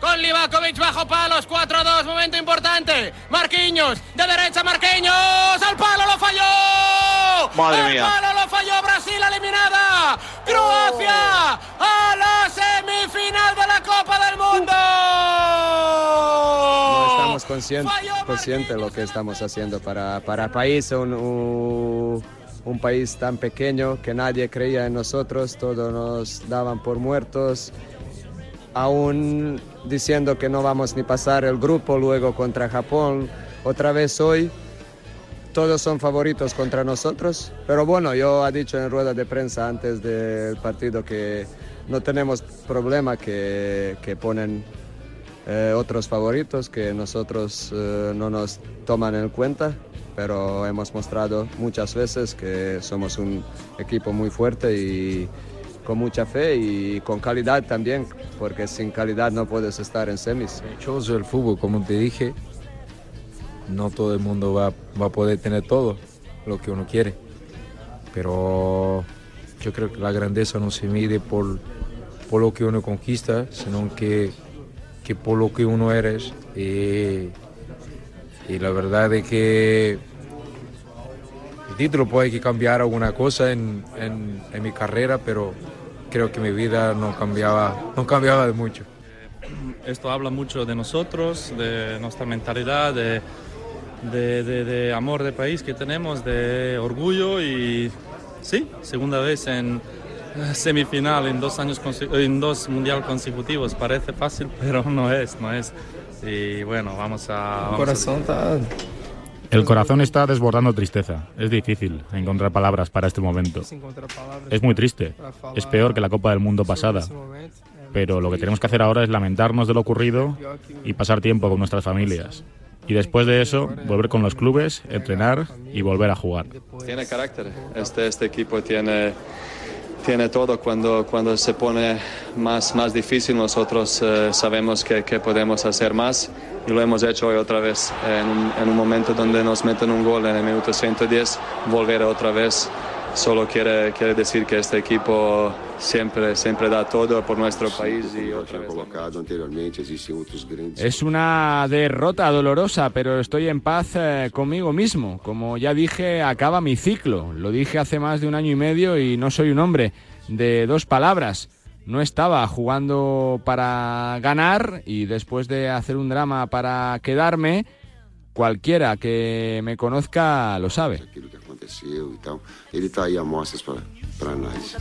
con Livakovic bajo palos, 4-2, momento importante. Marquinhos, de derecha Marquinhos, al palo lo falló. Madre al mía. palo lo falló Brasil eliminada. Croacia a la semifinal de la Copa del Mundo. No estamos conscientes consciente de lo que estamos haciendo para, para el país, un, un, un país tan pequeño que nadie creía en nosotros, todos nos daban por muertos, aún diciendo que no vamos ni pasar el grupo luego contra Japón, otra vez hoy. Todos son favoritos contra nosotros, pero bueno, yo he dicho en rueda de prensa antes del partido que no tenemos problema que, que ponen eh, otros favoritos que nosotros eh, no nos toman en cuenta, pero hemos mostrado muchas veces que somos un equipo muy fuerte y con mucha fe y con calidad también, porque sin calidad no puedes estar en semis. Dichoso el fútbol, como te dije, no todo el mundo va, va a poder tener todo lo que uno quiere, pero yo creo que la grandeza no se mide por, por lo que uno conquista, sino que, que por lo que uno eres. Y, y la verdad es que el título puede que cambiar alguna cosa en, en, en mi carrera, pero creo que mi vida no cambiaba, no cambiaba de mucho. Esto habla mucho de nosotros, de nuestra mentalidad, de, de, de, de amor de país que tenemos, de orgullo y sí, segunda vez en semifinal en dos años en dos mundial consecutivos. Parece fácil, pero no es, no es. Y bueno, vamos a... vamos a- El corazón está desbordando tristeza. Es difícil encontrar palabras para este momento. Es muy triste. Es peor que la Copa del Mundo pasada. Pero lo que tenemos que hacer ahora es lamentarnos de lo ocurrido y pasar tiempo con nuestras familias. Y después de eso, volver con los clubes, entrenar y volver a jugar. Tiene carácter. Este, este equipo tiene, tiene todo. Cuando, cuando se pone más, más difícil, nosotros eh, sabemos que, que podemos hacer más y lo hemos hecho hoy otra vez. En un, en un momento donde nos meten un gol en el minuto 110, volver otra vez solo quiere, quiere decir que este equipo siempre, siempre da todo por nuestro país y otra vez. Es una derrota dolorosa, pero estoy en paz eh, conmigo mismo. Como ya dije, acaba mi ciclo. Lo dije hace más de un año y medio y no soy un hombre de dos palabras. No estaba jugando para ganar y después de hacer un drama para quedarme, cualquiera que me conozca lo sabe. Aquilo que aconteceu e tal. Ele está aí a mostras para nós.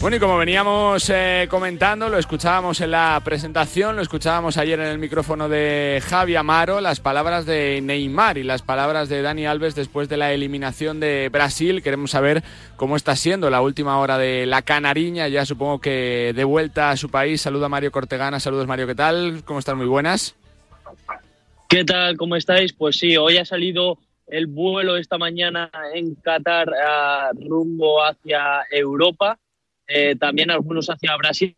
Bueno, y como veníamos eh, comentando, lo escuchábamos en la presentación, lo escuchábamos ayer en el micrófono de Javi Amaro, las palabras de Neymar y las palabras de Dani Alves después de la eliminación de Brasil. Queremos saber cómo está siendo la última hora de la Canariña, ya supongo que de vuelta a su país. Saluda Mario Cortegana, saludos Mario, ¿qué tal? ¿Cómo están? Muy buenas. ¿Qué tal? ¿Cómo estáis? Pues sí, hoy ha salido el vuelo esta mañana en Qatar rumbo hacia Europa, eh, también algunos hacia Brasil.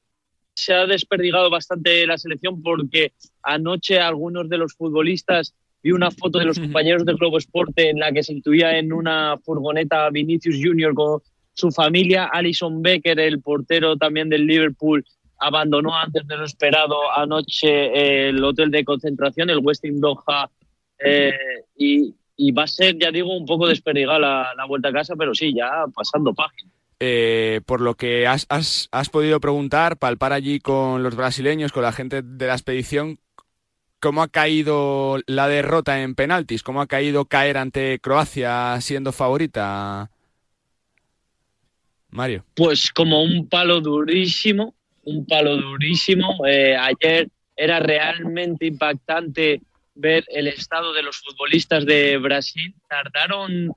Se ha desperdigado bastante la selección porque anoche algunos de los futbolistas vi una foto de los compañeros de Globo Sport en la que se intuía en una furgoneta Vinicius Junior con su familia. Alison Becker, el portero también del Liverpool, abandonó antes de lo esperado anoche eh, el hotel de concentración, el Westin Doha, eh, y, y va a ser, ya digo, un poco desperdigada la, la vuelta a casa, pero sí, ya pasando página. Eh, por lo que has, has, has podido preguntar, palpar allí con los brasileños, con la gente de la expedición, ¿cómo ha caído la derrota en penaltis? ¿Cómo ha caído caer ante Croacia siendo favorita? Mario. Pues como un palo durísimo, un palo durísimo. Eh, ayer era realmente impactante ver el estado de los futbolistas de Brasil. Tardaron,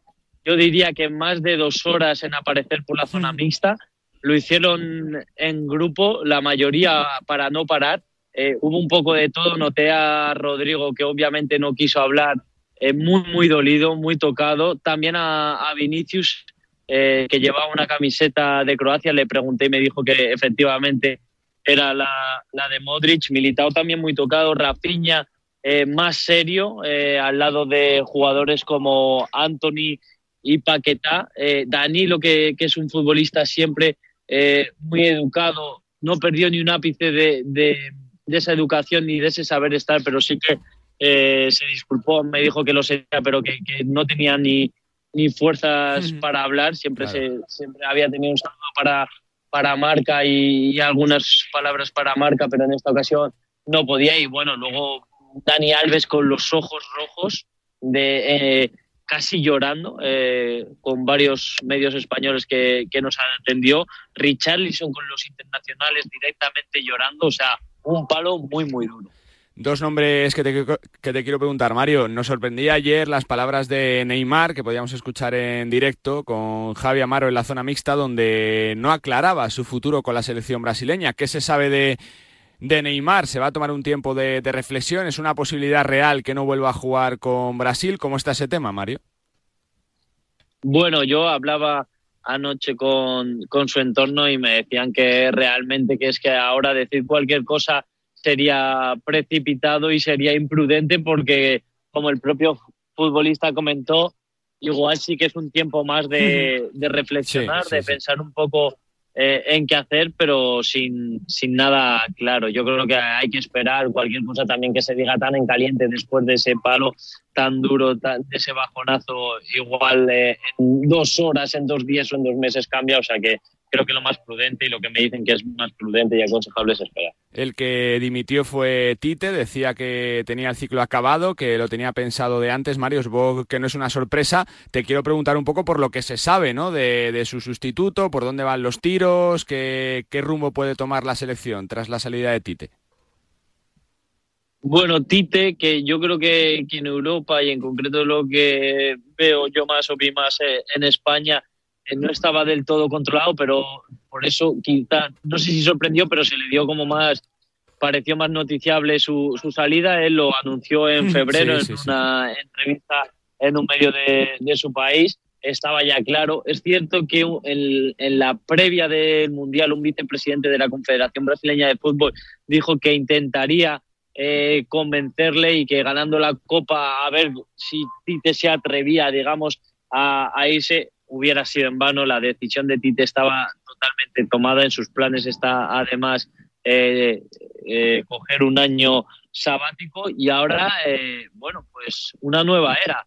yo diría que más de dos horas en aparecer por la zona mixta. Lo hicieron en grupo, la mayoría para no parar. Eh, hubo un poco de todo. Noté a Rodrigo, que obviamente no quiso hablar, eh, muy, muy dolido, muy tocado. También a, a Vinicius, eh, que llevaba una camiseta de Croacia, le pregunté y me dijo que efectivamente era la, la de Modric. Militao también muy tocado. Rafinha eh, más serio, al lado de jugadores como Anthony y Paquetá. Eh, Danilo, que, que, es un futbolista siempre eh, muy educado, no perdió ni un ápice de, de, de, esa educación ni de ese saber estar, pero sí que eh, se disculpó, me dijo que lo sabía, pero que, que no tenía ni, ni fuerzas para hablar, siempre, claro. se, siempre había tenido un saludo para, para Marca y, y, algunas palabras para Marca, pero en esta ocasión no podía. Y bueno, luego Dani Alves con los ojos rojos, de eh, casi llorando, eh, con varios medios españoles que, que nos atendió. Richarlison con los internacionales directamente llorando, o sea, un palo muy, muy duro. Dos nombres que te, que te, quiero preguntar, Mario. Nos sorprendía ayer las palabras de Neymar, que podíamos escuchar en directo con Javi Amaro en la zona mixta, donde no aclaraba su futuro con la selección brasileña. ¿Qué se sabe de, de Neymar? ¿Se va a tomar un tiempo de, de, reflexión? ¿Es una posibilidad real que no vuelva a jugar con Brasil? ¿Cómo está ese tema, Mario? Bueno, yo hablaba anoche con, con su entorno y me decían que realmente que es que ahora decir cualquier cosa sería precipitado y sería imprudente porque, como el propio futbolista comentó, igual sí que es un tiempo más de, de reflexionar, sí, sí, de sí. pensar un poco eh, en qué hacer, pero sin, sin nada claro. Yo creo que hay que esperar cualquier cosa también que se diga tan en caliente después de ese palo tan duro, tan, de ese bajonazo, igual eh, en dos horas, en dos días o en dos meses cambia, o sea que creo que lo más prudente y lo que me dicen que es más prudente y aconsejable es esperar. El que dimitió fue Tite, decía que tenía el ciclo acabado, que lo tenía pensado de antes. Mario, supongo que no es una sorpresa. Te quiero preguntar un poco por lo que se sabe ¿no? de, de su sustituto, por dónde van los tiros, qué, qué rumbo puede tomar la selección tras la salida de Tite. Bueno, Tite, que yo creo que, que en Europa y en concreto lo que veo yo más o vi más eh, en España, no estaba del todo controlado, pero por eso quizá, no sé si sorprendió, pero se le dio como más, pareció más noticiable su, su salida. Él lo anunció en febrero sí, sí, en una sí. entrevista en un medio de, de, su país. Estaba ya claro. Es cierto que en, en la previa del Mundial un vicepresidente de la Confederación Brasileña de Fútbol dijo que intentaría eh, convencerle y que ganando la Copa, a ver si Tite se atrevía, digamos, a, a irse hubiera sido en vano. La decisión de Tite estaba totalmente tomada. En sus planes está además eh, eh, coger un año sabático y ahora, eh, bueno, pues una nueva era.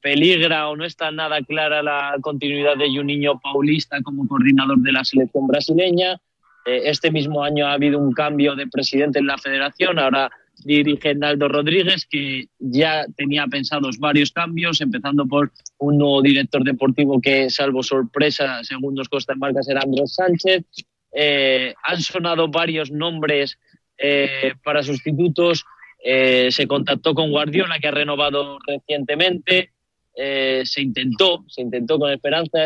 Peligra o no está nada clara la continuidad de Juninho Paulista como coordinador de la selección brasileña. este mismo año ha habido un cambio de presidente en la federación. Ahora dirige Naldo Rodríguez, que ya tenía pensados varios cambios, empezando por un nuevo director deportivo que, salvo sorpresa, según nos consta en marca, Andrés Sánchez. Eh, han sonado varios nombres eh, para sustitutos. Eh, se contactó con Guardiola, que ha renovado recientemente. se intentó, se intentó con esperanza.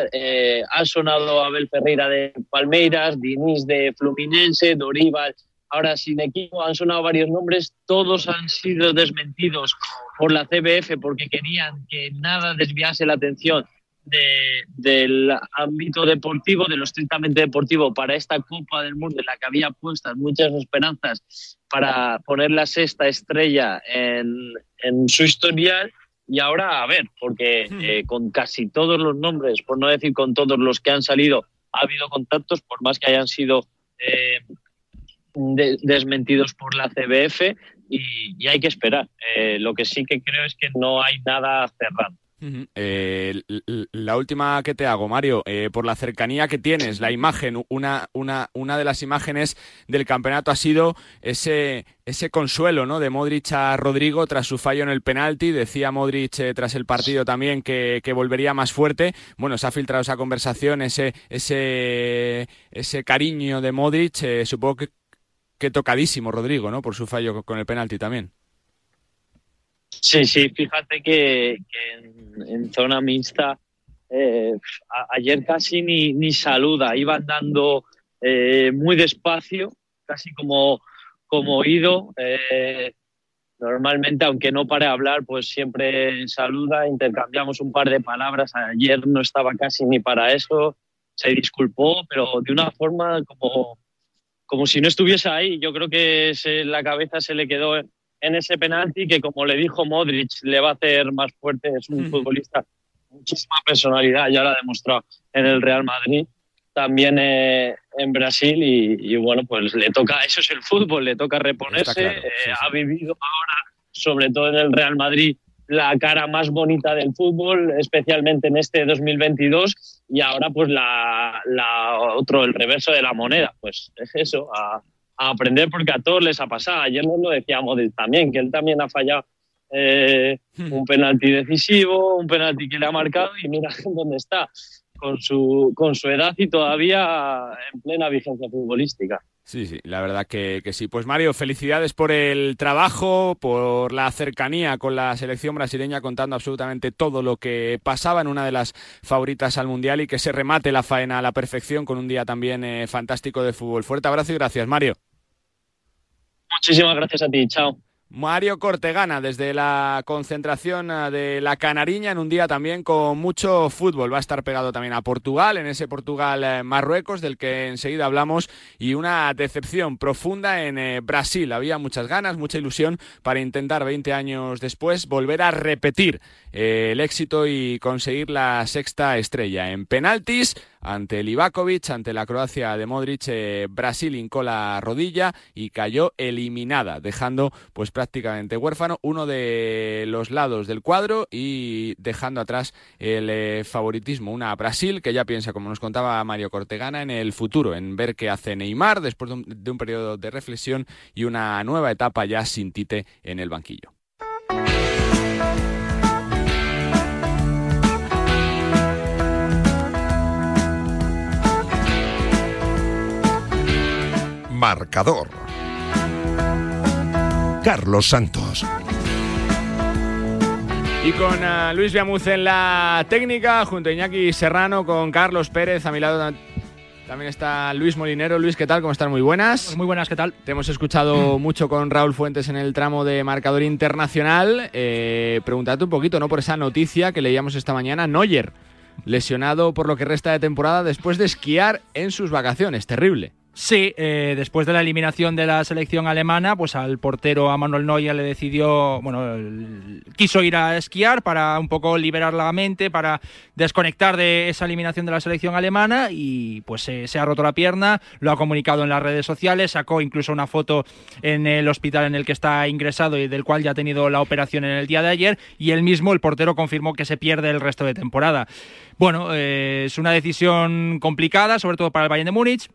ha sonado Abel Ferreira de Palmeiras, Diniz de Fluminense, Doríbal ahora sin equipo, han sonado varios nombres, todos han sido desmentidos por la CBF porque querían que nada desviase la atención de, del ámbito deportivo, de lo estrictamente deportivo, para esta Copa del Mundo en la que había puestas muchas esperanzas para poner la sexta estrella en, en su historial. Y ahora, a ver, porque eh, con casi todos los nombres, por no decir con todos los que han salido, ha habido contactos, por más que hayan sido eh, de, desmentidos por la CBF y, y hay que esperar. Eh, lo que sí que creo es que no hay nada cerrado. Uh eh, la última que te hago, Mario, eh, por la cercanía que tienes, la imagen, una, una, una de las imágenes del campeonato ha sido ese, ese consuelo ¿no? de Modric a Rodrigo tras su fallo en el penalti. Decía Modric tras el partido también que, que, volvería más fuerte. Bueno, se ha filtrado esa conversación, ese, ese, ese cariño de Modric. Supongo que, que tocadísimo Rodrigo, ¿no? Por su fallo con el penalti también. Sí, sí, fíjate que, en, zona mixta eh, ayer casi ni, ni, saluda, iba andando eh, muy despacio, casi como, como oído. Eh, normalmente, aunque no pare a hablar, pues siempre saluda, intercambiamos un par de palabras. Ayer no estaba casi ni para eso, se disculpó, pero de una forma como, como si no estuviese ahí. Yo creo que se, la cabeza se le quedó en ese penalti que, como le dijo Modric, le va a hacer más fuerte. Es un mm. futbolista muchísima personalidad, ya lo ha demostrado en el Real Madrid, también eh, en Brasil y, bueno, pues le toca, eso es el fútbol, le toca reponerse, eh, ha vivido ahora, sobre todo en el Real Madrid, la cara más bonita del fútbol, especialmente en este 2022 y ahora pues la, la otro, el reverso de la moneda, pues es eso, a, a aprender porque a todos les ha pasado. Ayer nos lo decíamos también, que él también ha fallado eh, hmm. un penalti decisivo, un penalti que le ha marcado y mira dónde está, con su, con su edad y todavía en plena vigencia futbolística. Sí, sí, la verdad que, que, sí. Pues Mario, felicidades por el trabajo, por la cercanía con la selección brasileña, contando absolutamente todo lo que pasaba en una de las favoritas al Mundial y que se remate la faena a la perfección con un día también eh, fantástico de fútbol. Fuerte abrazo y gracias, Mario. Muchísimas gracias a ti, chao. Mario Cortegana desde la concentración eh, de la Canariña en un día también con mucho fútbol. Va a estar pegado también a Portugal, en ese Portugal-Marruecos del que enseguida hablamos y una decepción profunda en eh, Brasil. Había muchas ganas, mucha ilusión para intentar 20 años después volver a repetir eh, el éxito y conseguir la sexta estrella. En penaltis, ante el ante la Croacia de Modric, eh, Brasil hincó la rodilla y cayó eliminada, dejando pues prácticamente huérfano uno de los lados del cuadro y dejando atrás el eh, favoritismo. Una Brasil que ya piensa, como nos contaba Mario Cortegana, en el futuro, en ver qué hace Neymar después de un, de un periodo de reflexión y una nueva etapa ya sin Tite en el banquillo. Marcador. Carlos Santos. Y con uh, Luis Viamuz en la técnica, junto a Iñaki Serrano, con Carlos Pérez, a mi lado también está Luis Molinero. Luis, ¿qué tal? ¿Cómo están? Muy buenas. Pues muy buenas, ¿qué tal? Te hemos escuchado mucho con Raúl Fuentes en el tramo de marcador internacional. Eh, pregúntate un poquito, ¿no? Por esa noticia que leíamos esta mañana. Neuer, lesionado por lo que resta de temporada después de esquiar en sus vacaciones. Terrible. Sí, eh, después de la eliminación de la selección alemana, pues al portero a Manuel Neuer le decidió, bueno, quiso ir a esquiar para un poco liberar la mente, para desconectar de esa eliminación de la selección alemana y pues se ha roto la pierna, lo ha comunicado en las redes sociales, sacó incluso una foto en el hospital en el que está ingresado y del cual ya ha tenido la operación en el día de ayer y él mismo, el portero, confirmó que se pierde el resto de temporada. Bueno, eh, es una decisión complicada, sobre todo para el Bayern de Múnich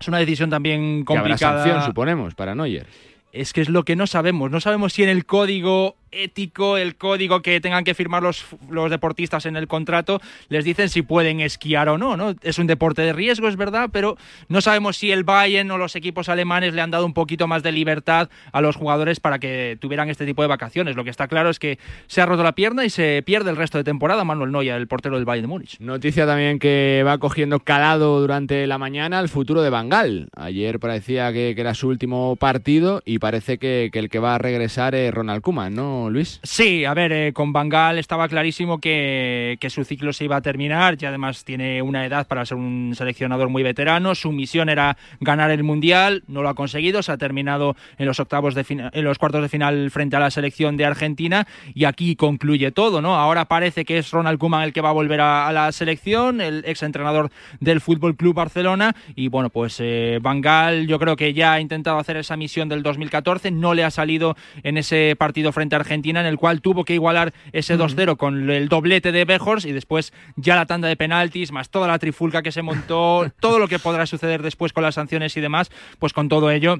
es una decisión también complicada. Que habrá sanción, suponemos, para Neuer. Es que es lo que no sabemos. No sabemos si en el código ético, el código que tengan que firmar los, los deportistas en el contrato, les dicen si pueden esquiar o no, no. Es un deporte de riesgo, es verdad, pero no sabemos si el Bayern o los equipos alemanes le han dado un poquito más de libertad a los jugadores para que tuvieran este tipo de vacaciones. Lo que está claro es que se ha roto la pierna y se pierde el resto de temporada Manuel Neuer, el portero del Bayern de Múnich. Noticia también que va cogiendo calado durante la mañana el futuro de Bangal. Ayer parecía que, era su último partido y parece que, que el que va a regresar es Ronald Koeman, ¿no? Luis? Sí, a ver, eh, con Bangal estaba clarísimo que, su ciclo se iba a terminar. Y además tiene una edad para ser un seleccionador muy veterano. Su misión era ganar el Mundial, no lo ha conseguido, se ha terminado en los octavos de en los cuartos de final frente a la selección de Argentina. Y aquí concluye todo, ¿no? Ahora parece que es Ronald Koeman el que va a volver a, la selección, el ex entrenador del Fútbol Club Barcelona. Y bueno, pues eh, Bangal yo creo que ya ha intentado hacer esa misión del 2014, no le ha salido en ese partido frente a Argentina Argentina, en el cual tuvo que igualar ese 2-0 con el doblete de Bejors y después ya la tanda de penaltis, más toda la trifulca que se montó, todo lo que podrá suceder después con las sanciones y demás, pues con todo ello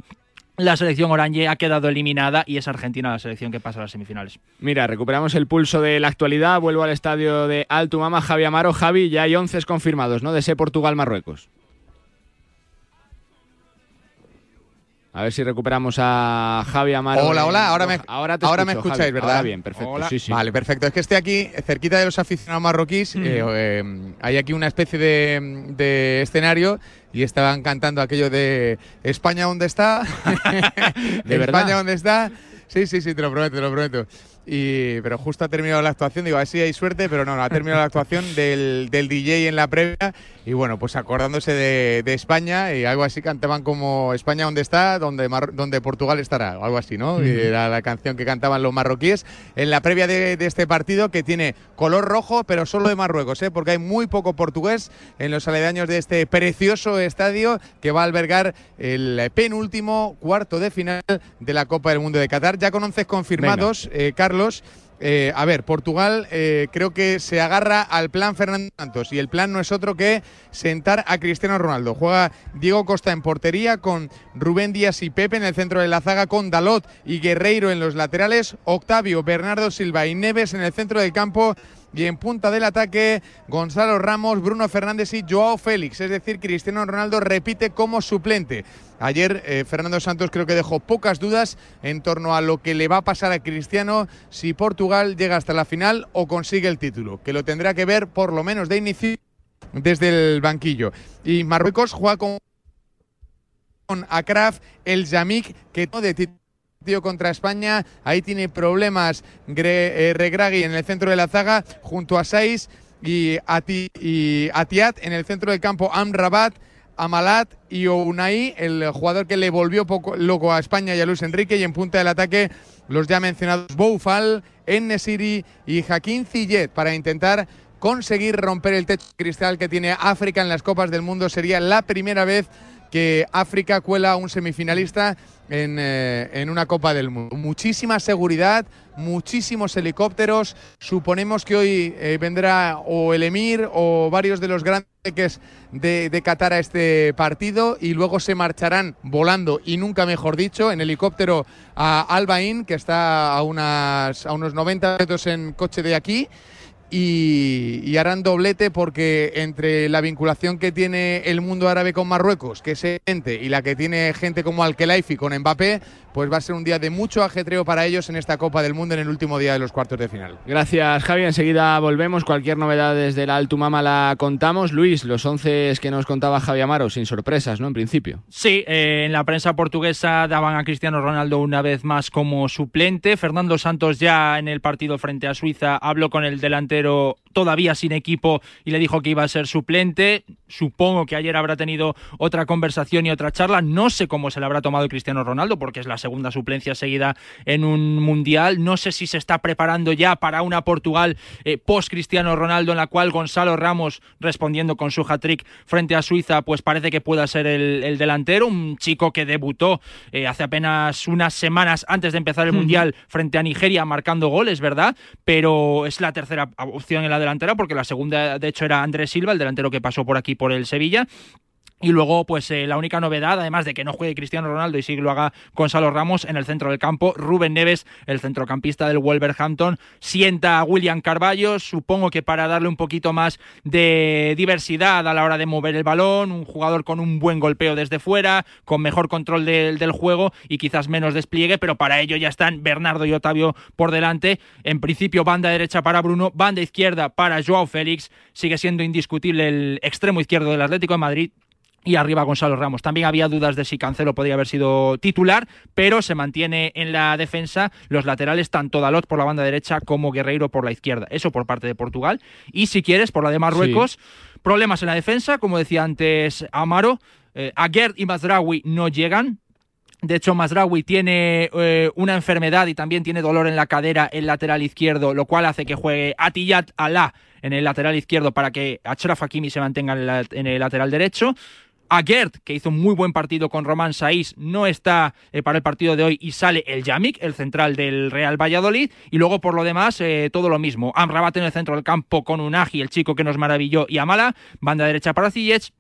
la selección Orange ha quedado eliminada y es Argentina la selección que pasa a las semifinales. Mira, recuperamos el pulso de la actualidad. Vuelvo al estadio de Altumama, Javi Amaro. Javi, ya hay 11 confirmados, ¿no? De ese Portugal-Marruecos. A ver si recuperamos a Javi Amaro. Hola, hola, ahora me, ahora te ahora me escucháis, ¿verdad? Ahora bien, perfecto. Vale, perfecto. Es que estoy aquí, cerquita de los aficionados marroquíes. Mm. Eh, eh, hay aquí una especie de, escenario y estaban cantando aquello de España, ¿dónde está? ¿De España, ¿dónde está? Sí, sí, sí, te lo prometo, te lo prometo. Y, pero justo ha terminado la actuación, digo, así hay suerte, pero no, no ha terminado la actuación del, del DJ en la previa y bueno, pues acordándose de, de España y algo así cantaban como España donde está, donde, Mar- donde Portugal estará, o algo así, ¿no? Y era la canción que cantaban los marroquíes en la previa de, de este partido que tiene color rojo, pero solo de Marruecos, ¿eh? porque hay muy poco portugués en los aledaños de este precioso estadio que va a albergar el penúltimo cuarto de final de la Copa del Mundo de Qatar. Ya con 11 confirmados, eh, Carlos. Eh, a ver, Portugal eh, creo que se agarra al plan Fernando Santos y el plan no es otro que sentar a Cristiano Ronaldo. Juega Diego Costa en portería con Rubén Díaz y Pepe en el centro de la zaga con Dalot y Guerreiro en los laterales, Octavio, Bernardo Silva y Neves en el centro del campo y en punta del ataque Gonzalo Ramos, Bruno Fernández y Joao Félix. Es decir, Cristiano Ronaldo repite como suplente. Ayer eh, Fernando Santos creo que dejó pocas dudas en torno a lo que le va a pasar a Cristiano si Portugal llega hasta la final o consigue el título, que lo tendrá que ver por lo menos de inicio desde el banquillo. Y Marruecos juega con con Akraf, el Yamik, que no de contra España. Ahí tiene problemas Gre- eh, Regragui en el centro de la zaga, junto a Saiz y, Ati, y Atiat en el centro del campo, Amrabat. Amalat y Unai, el jugador que le volvió poco loco a España y a Luis Enrique, y en punta del ataque los ya mencionados Boufal, Ennesiri y Joaquín Zillet para intentar conseguir romper el techo cristal que tiene África en las Copas del Mundo. Sería la primera vez que África cuela a un semifinalista en, eh, en una Copa del Mundo. Muchísima seguridad, muchísimos helicópteros. Suponemos que hoy eh, vendrá o el Emir o varios de los grandes de, de Qatar a este partido y luego se marcharán volando y nunca mejor dicho en helicóptero a Al Bain, que está a, unas, a unos 90 metros en coche de aquí y, y harán doblete porque entre la vinculación que tiene el mundo árabe con Marruecos, que es evidente, y la que tiene gente como Al-Khelaifi con Mbappé, pues va a ser un día de mucho ajetreo para ellos en esta Copa del Mundo en el último día de los cuartos de final. Gracias, Javi. Enseguida volvemos. Cualquier novedad desde la Altumama la contamos. Luis, los 11 que nos contaba Javi Amaro, sin sorpresas, ¿no? En principio. Sí, eh, en la prensa portuguesa daban a Cristiano Ronaldo una vez más como suplente. Fernando Santos ya en el partido frente a Suiza habló con el delantero todavía sin equipo y le dijo que iba a ser suplente. Supongo que ayer habrá tenido otra conversación y otra charla. No sé cómo se le habrá tomado Cristiano Ronaldo porque es la segunda suplencia seguida en un mundial. No sé si se está preparando ya para una Portugal eh, post Cristiano Ronaldo en la cual Gonzalo Ramos respondiendo con su hat-trick frente a Suiza pues parece que pueda ser el, el delantero. Un chico que debutó eh, hace apenas unas semanas antes de empezar el mundial frente a Nigeria marcando goles, ¿verdad? Pero es la tercera opción en la delantera porque la segunda de hecho era Andrés Silva, el delantero que pasó por aquí por el Sevilla. Y luego, pues eh, la única novedad, además de que no juegue Cristiano Ronaldo y sí lo haga Gonzalo Ramos en el centro del campo, Rubén Neves, el centrocampista del Wolverhampton, sienta a William Carballo, supongo que para darle un poquito más de diversidad a la hora de mover el balón, un jugador con un buen golpeo desde fuera, con mejor control del, del juego y quizás menos despliegue, pero para ello ya están Bernardo y Otavio por delante. En principio, banda derecha para Bruno, banda izquierda para Joao Félix, sigue siendo indiscutible el extremo izquierdo del Atlético de Madrid. Y arriba Gonzalo Ramos. También había dudas de si Cancelo podría haber sido titular, pero se mantiene en la defensa los laterales, tanto Dalot por la banda derecha como Guerreiro por la izquierda. Eso por parte de Portugal. Y si quieres, por la de Marruecos, problemas en la defensa, como decía antes Amaro. Eh, Aguerd y Mazraoui no llegan. De hecho, Mazraoui tiene eh, una enfermedad y también tiene dolor en la cadera, el lateral izquierdo, lo cual hace que juegue Atiyat Alá en el lateral izquierdo para que Achraf Hakimi se mantenga en el lateral derecho. Aguerd, que hizo un muy buen partido con Román Saiz, no está eh, para el partido de hoy y sale el Yamik, el central del Real Valladolid. Y luego, por lo demás, eh, todo lo mismo. Amrabat en el centro del campo con Unagi, el chico que nos maravilló, y Amala. Banda derecha para Ziyech.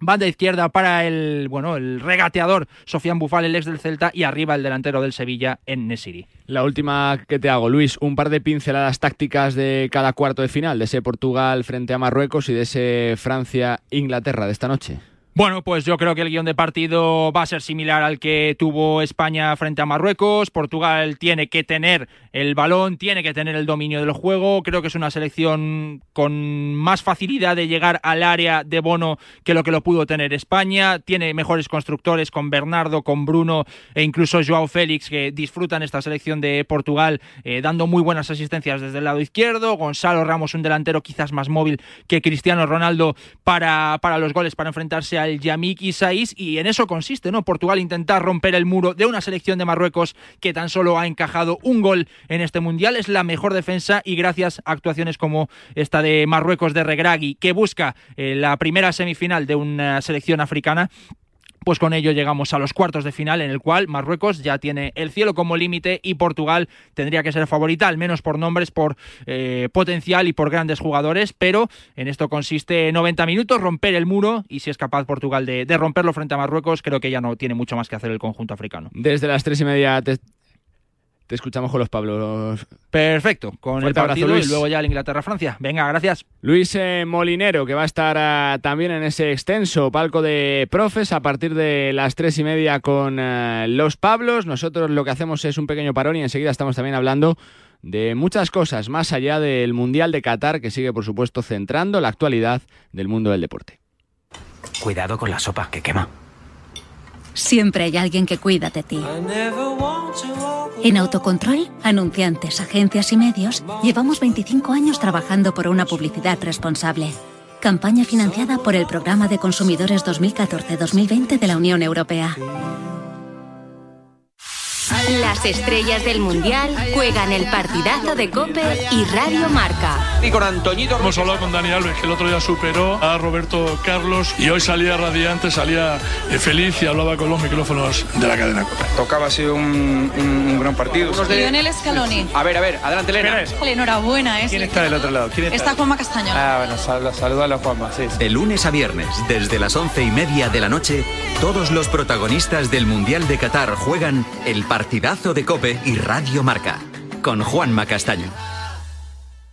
Banda izquierda para el, bueno, el regateador Sofian Bufal, el ex del Celta, y arriba el delantero del Sevilla en Nesiri. La última que te hago, Luis, un par de pinceladas tácticas de cada cuarto de final, de ese Portugal frente a Marruecos y de ese Francia-Inglaterra de esta noche. Bueno, pues yo creo que el guion de partido va a ser similar al que tuvo España frente a Marruecos. Portugal tiene que tener el balón, tiene que tener el dominio del juego. Creo que es una selección con más facilidad de llegar al área de Bono que lo que lo pudo tener España. Tiene mejores constructores con Bernardo, con Bruno e incluso Joao Félix que disfrutan esta selección de Portugal eh, dando muy buenas asistencias desde el lado izquierdo. Gonzalo Ramos, un delantero quizás más móvil que Cristiano Ronaldo para, para los goles, para enfrentarse al Isais y en eso consiste, ¿no? Portugal intentar romper el muro de una selección de Marruecos que tan solo ha encajado un gol en este mundial. Es la mejor defensa y gracias a actuaciones como esta de Marruecos de Regragui, que busca eh, la primera semifinal de una selección africana, pues con ello llegamos a los cuartos de final en el cual Marruecos ya tiene el cielo como límite y Portugal tendría que ser favorita, al menos por nombres, por eh, potencial y por grandes jugadores, pero en esto consiste 90 minutos, romper el muro y si es capaz Portugal de, romperlo frente a Marruecos, creo que ya no tiene mucho más que hacer el conjunto africano. Desde las tres y media te escuchamos con los Pablos. Perfecto, con Fuerte el partido abrazo, Luis. y luego ya el Inglaterra-Francia. Venga, gracias. Luis eh, Molinero, que va a estar ah, también en ese extenso palco de profes a partir de las tres y media con ah, los Pablos. Nosotros lo que hacemos es un pequeño parón y enseguida estamos también hablando de muchas cosas más allá del Mundial de Qatar, que sigue, por supuesto, centrando la actualidad del mundo del deporte. Cuidado con la sopa, que quema. Siempre hay alguien que cuida de ti. En Autocontrol, anunciantes, agencias y medios, llevamos 25 años trabajando por una publicidad responsable. Campaña financiada por el Programa de Consumidores 2014-2020 de la Unión Europea. Las estrellas del Mundial juegan el partidazo de Cope y Radio Marca. Y con Antoñito. Hemos hablado con Dani Alves, que el otro día superó a Roberto Carlos y hoy salía radiante, salía eh, feliz y hablaba con los micrófonos de la cadena Cope. Tocaba ha sido un, un- un gran partido. Lionel Scaloni. A ver, a ver, adelante, Elena. Enhorabuena, ¿eh? ¿Quién está del otro lado? ¿Quién Está Juanma Castaño. Ah, bueno, sal, saludalo a Juanma, sí. De lunes a viernes, desde las once y media de la noche, todos los protagonistas del Mundial de Qatar juegan el partidazo de Cope y Radio Marca, con Juanma Castaño.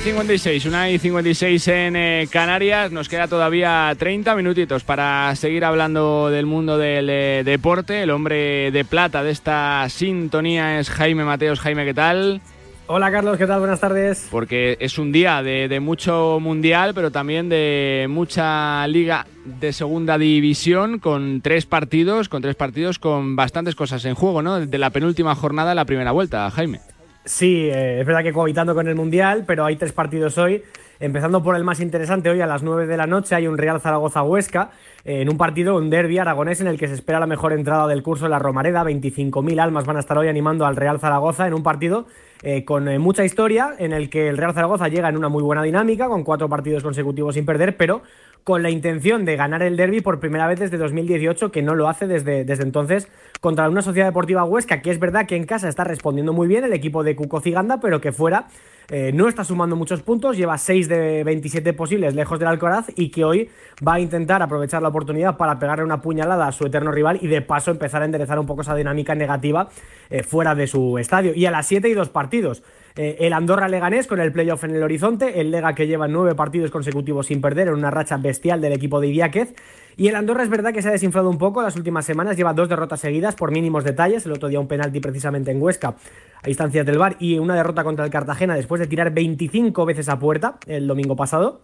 Y 56, una y 56 en eh, Canarias. Nos queda todavía 30 minutitos para seguir hablando del mundo del eh, deporte. El hombre de plata de esta sintonía es Jaime Mateos. Jaime, ¿qué tal? Hola Carlos, ¿qué tal? Buenas tardes. Porque es un día de, de mucho mundial, pero también de mucha liga de segunda división con tres partidos, con tres partidos con bastantes cosas en juego, ¿no? De la penúltima jornada a la primera vuelta, Jaime. Sí, eh, es verdad que cohabitando con el Mundial, pero hay tres partidos hoy. Empezando por el más interesante, hoy a las 9 de la noche hay un Real Zaragoza-Huesca, eh, en un partido, un derby aragonés en el que se espera la mejor entrada del curso en la Romareda. 25.000 almas van a estar hoy animando al Real Zaragoza en un partido eh, con mucha historia, en el que el Real Zaragoza llega en una muy buena dinámica, con cuatro partidos consecutivos sin perder, pero con la intención de ganar el derby por primera vez desde 2018, que no lo hace desde, desde entonces contra una Sociedad Deportiva Huesca, que es verdad que en casa está respondiendo muy bien el equipo de Cuco Ciganda, pero que fuera eh, no está sumando muchos puntos, lleva 6 de 27 posibles lejos del Alcoraz y que hoy va a intentar aprovechar la oportunidad para pegarle una puñalada a su eterno rival y de paso empezar a enderezar un poco esa dinámica negativa eh, fuera de su estadio. Y a las 7 y dos partidos. Eh, el Andorra Leganés con el playoff en el horizonte, el Lega que lleva nueve partidos consecutivos sin perder en una racha bestial del equipo de Idiáquez. Y el Andorra es verdad que se ha desinflado un poco las últimas semanas, lleva dos derrotas seguidas por mínimos detalles, el otro día un penalti precisamente en Huesca a instancias del VAR y una derrota contra el Cartagena después de tirar 25 veces a puerta el domingo pasado.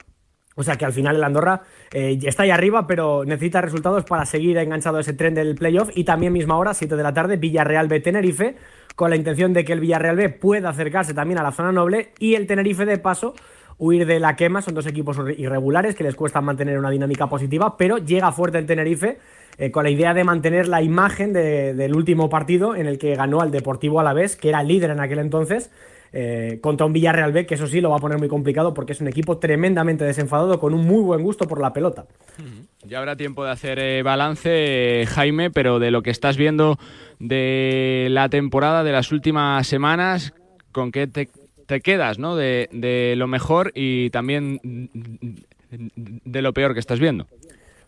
O sea que al final el Andorra eh, está ahí arriba, pero necesita resultados para seguir enganchado a ese tren del playoff. Y también misma hora, 7 de la tarde, Villarreal B Tenerife, con la intención de que el Villarreal B pueda acercarse también a la zona noble y el Tenerife de paso huir de la quema. Son dos equipos irregulares que les cuesta mantener una dinámica positiva, pero llega fuerte el Tenerife eh, con la idea de mantener la imagen de- del último partido en el que ganó al Deportivo Alavés, que era líder en aquel entonces. eh, contra un Villarreal B, que eso sí lo va a poner muy complicado porque es un equipo tremendamente desenfadado con un muy buen gusto por la pelota. Ya habrá tiempo de hacer eh, balance, eh, Jaime, pero de lo que estás viendo de la temporada, de las últimas semanas, ¿con qué te, quedas, no? De, lo mejor y también de lo peor que estás viendo.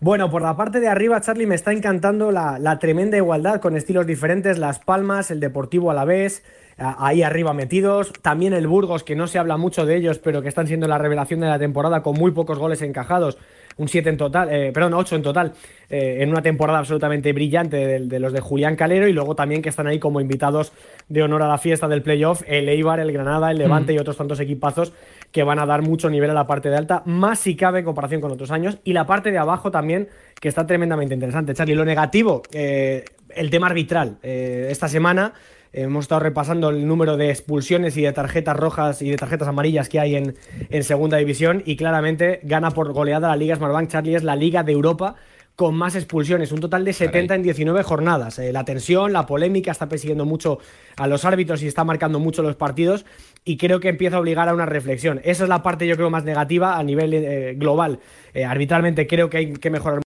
Bueno, por la parte de arriba, Charlie, me está encantando la, la tremenda igualdad con estilos diferentes. Las Palmas, el Deportivo a- ahí arriba metidos. También el Burgos, que no se habla mucho de ellos, pero que están siendo la revelación de la temporada con muy pocos goles encajados. Un 7 en total, eh, perdón, 8 en total, eh, en una temporada absolutamente brillante de, de los de Julián Calero y luego también que están ahí como invitados de honor a la fiesta del playoff, el Eibar, el Granada, el Levante Mm. y otros tantos equipazos que van a dar mucho nivel a la parte de alta, más si cabe en comparación con otros años. Y la parte de abajo también, que está tremendamente interesante. Charlie, lo negativo, eh, el tema arbitral. Eh, esta semana hemos estado repasando el número de expulsiones y de tarjetas rojas y de tarjetas amarillas que hay en, en segunda división y claramente gana por goleada la Liga Smartbank. Charlie es la liga de Europa con más expulsiones, un total de 70 en 19 jornadas. Eh, la tensión, la polémica está persiguiendo mucho a los árbitros y está marcando mucho los partidos y creo que empieza a obligar a una reflexión. Esa es la parte yo creo más negativa a nivel eh, global. Eh, arbitralmente creo que hay que mejorar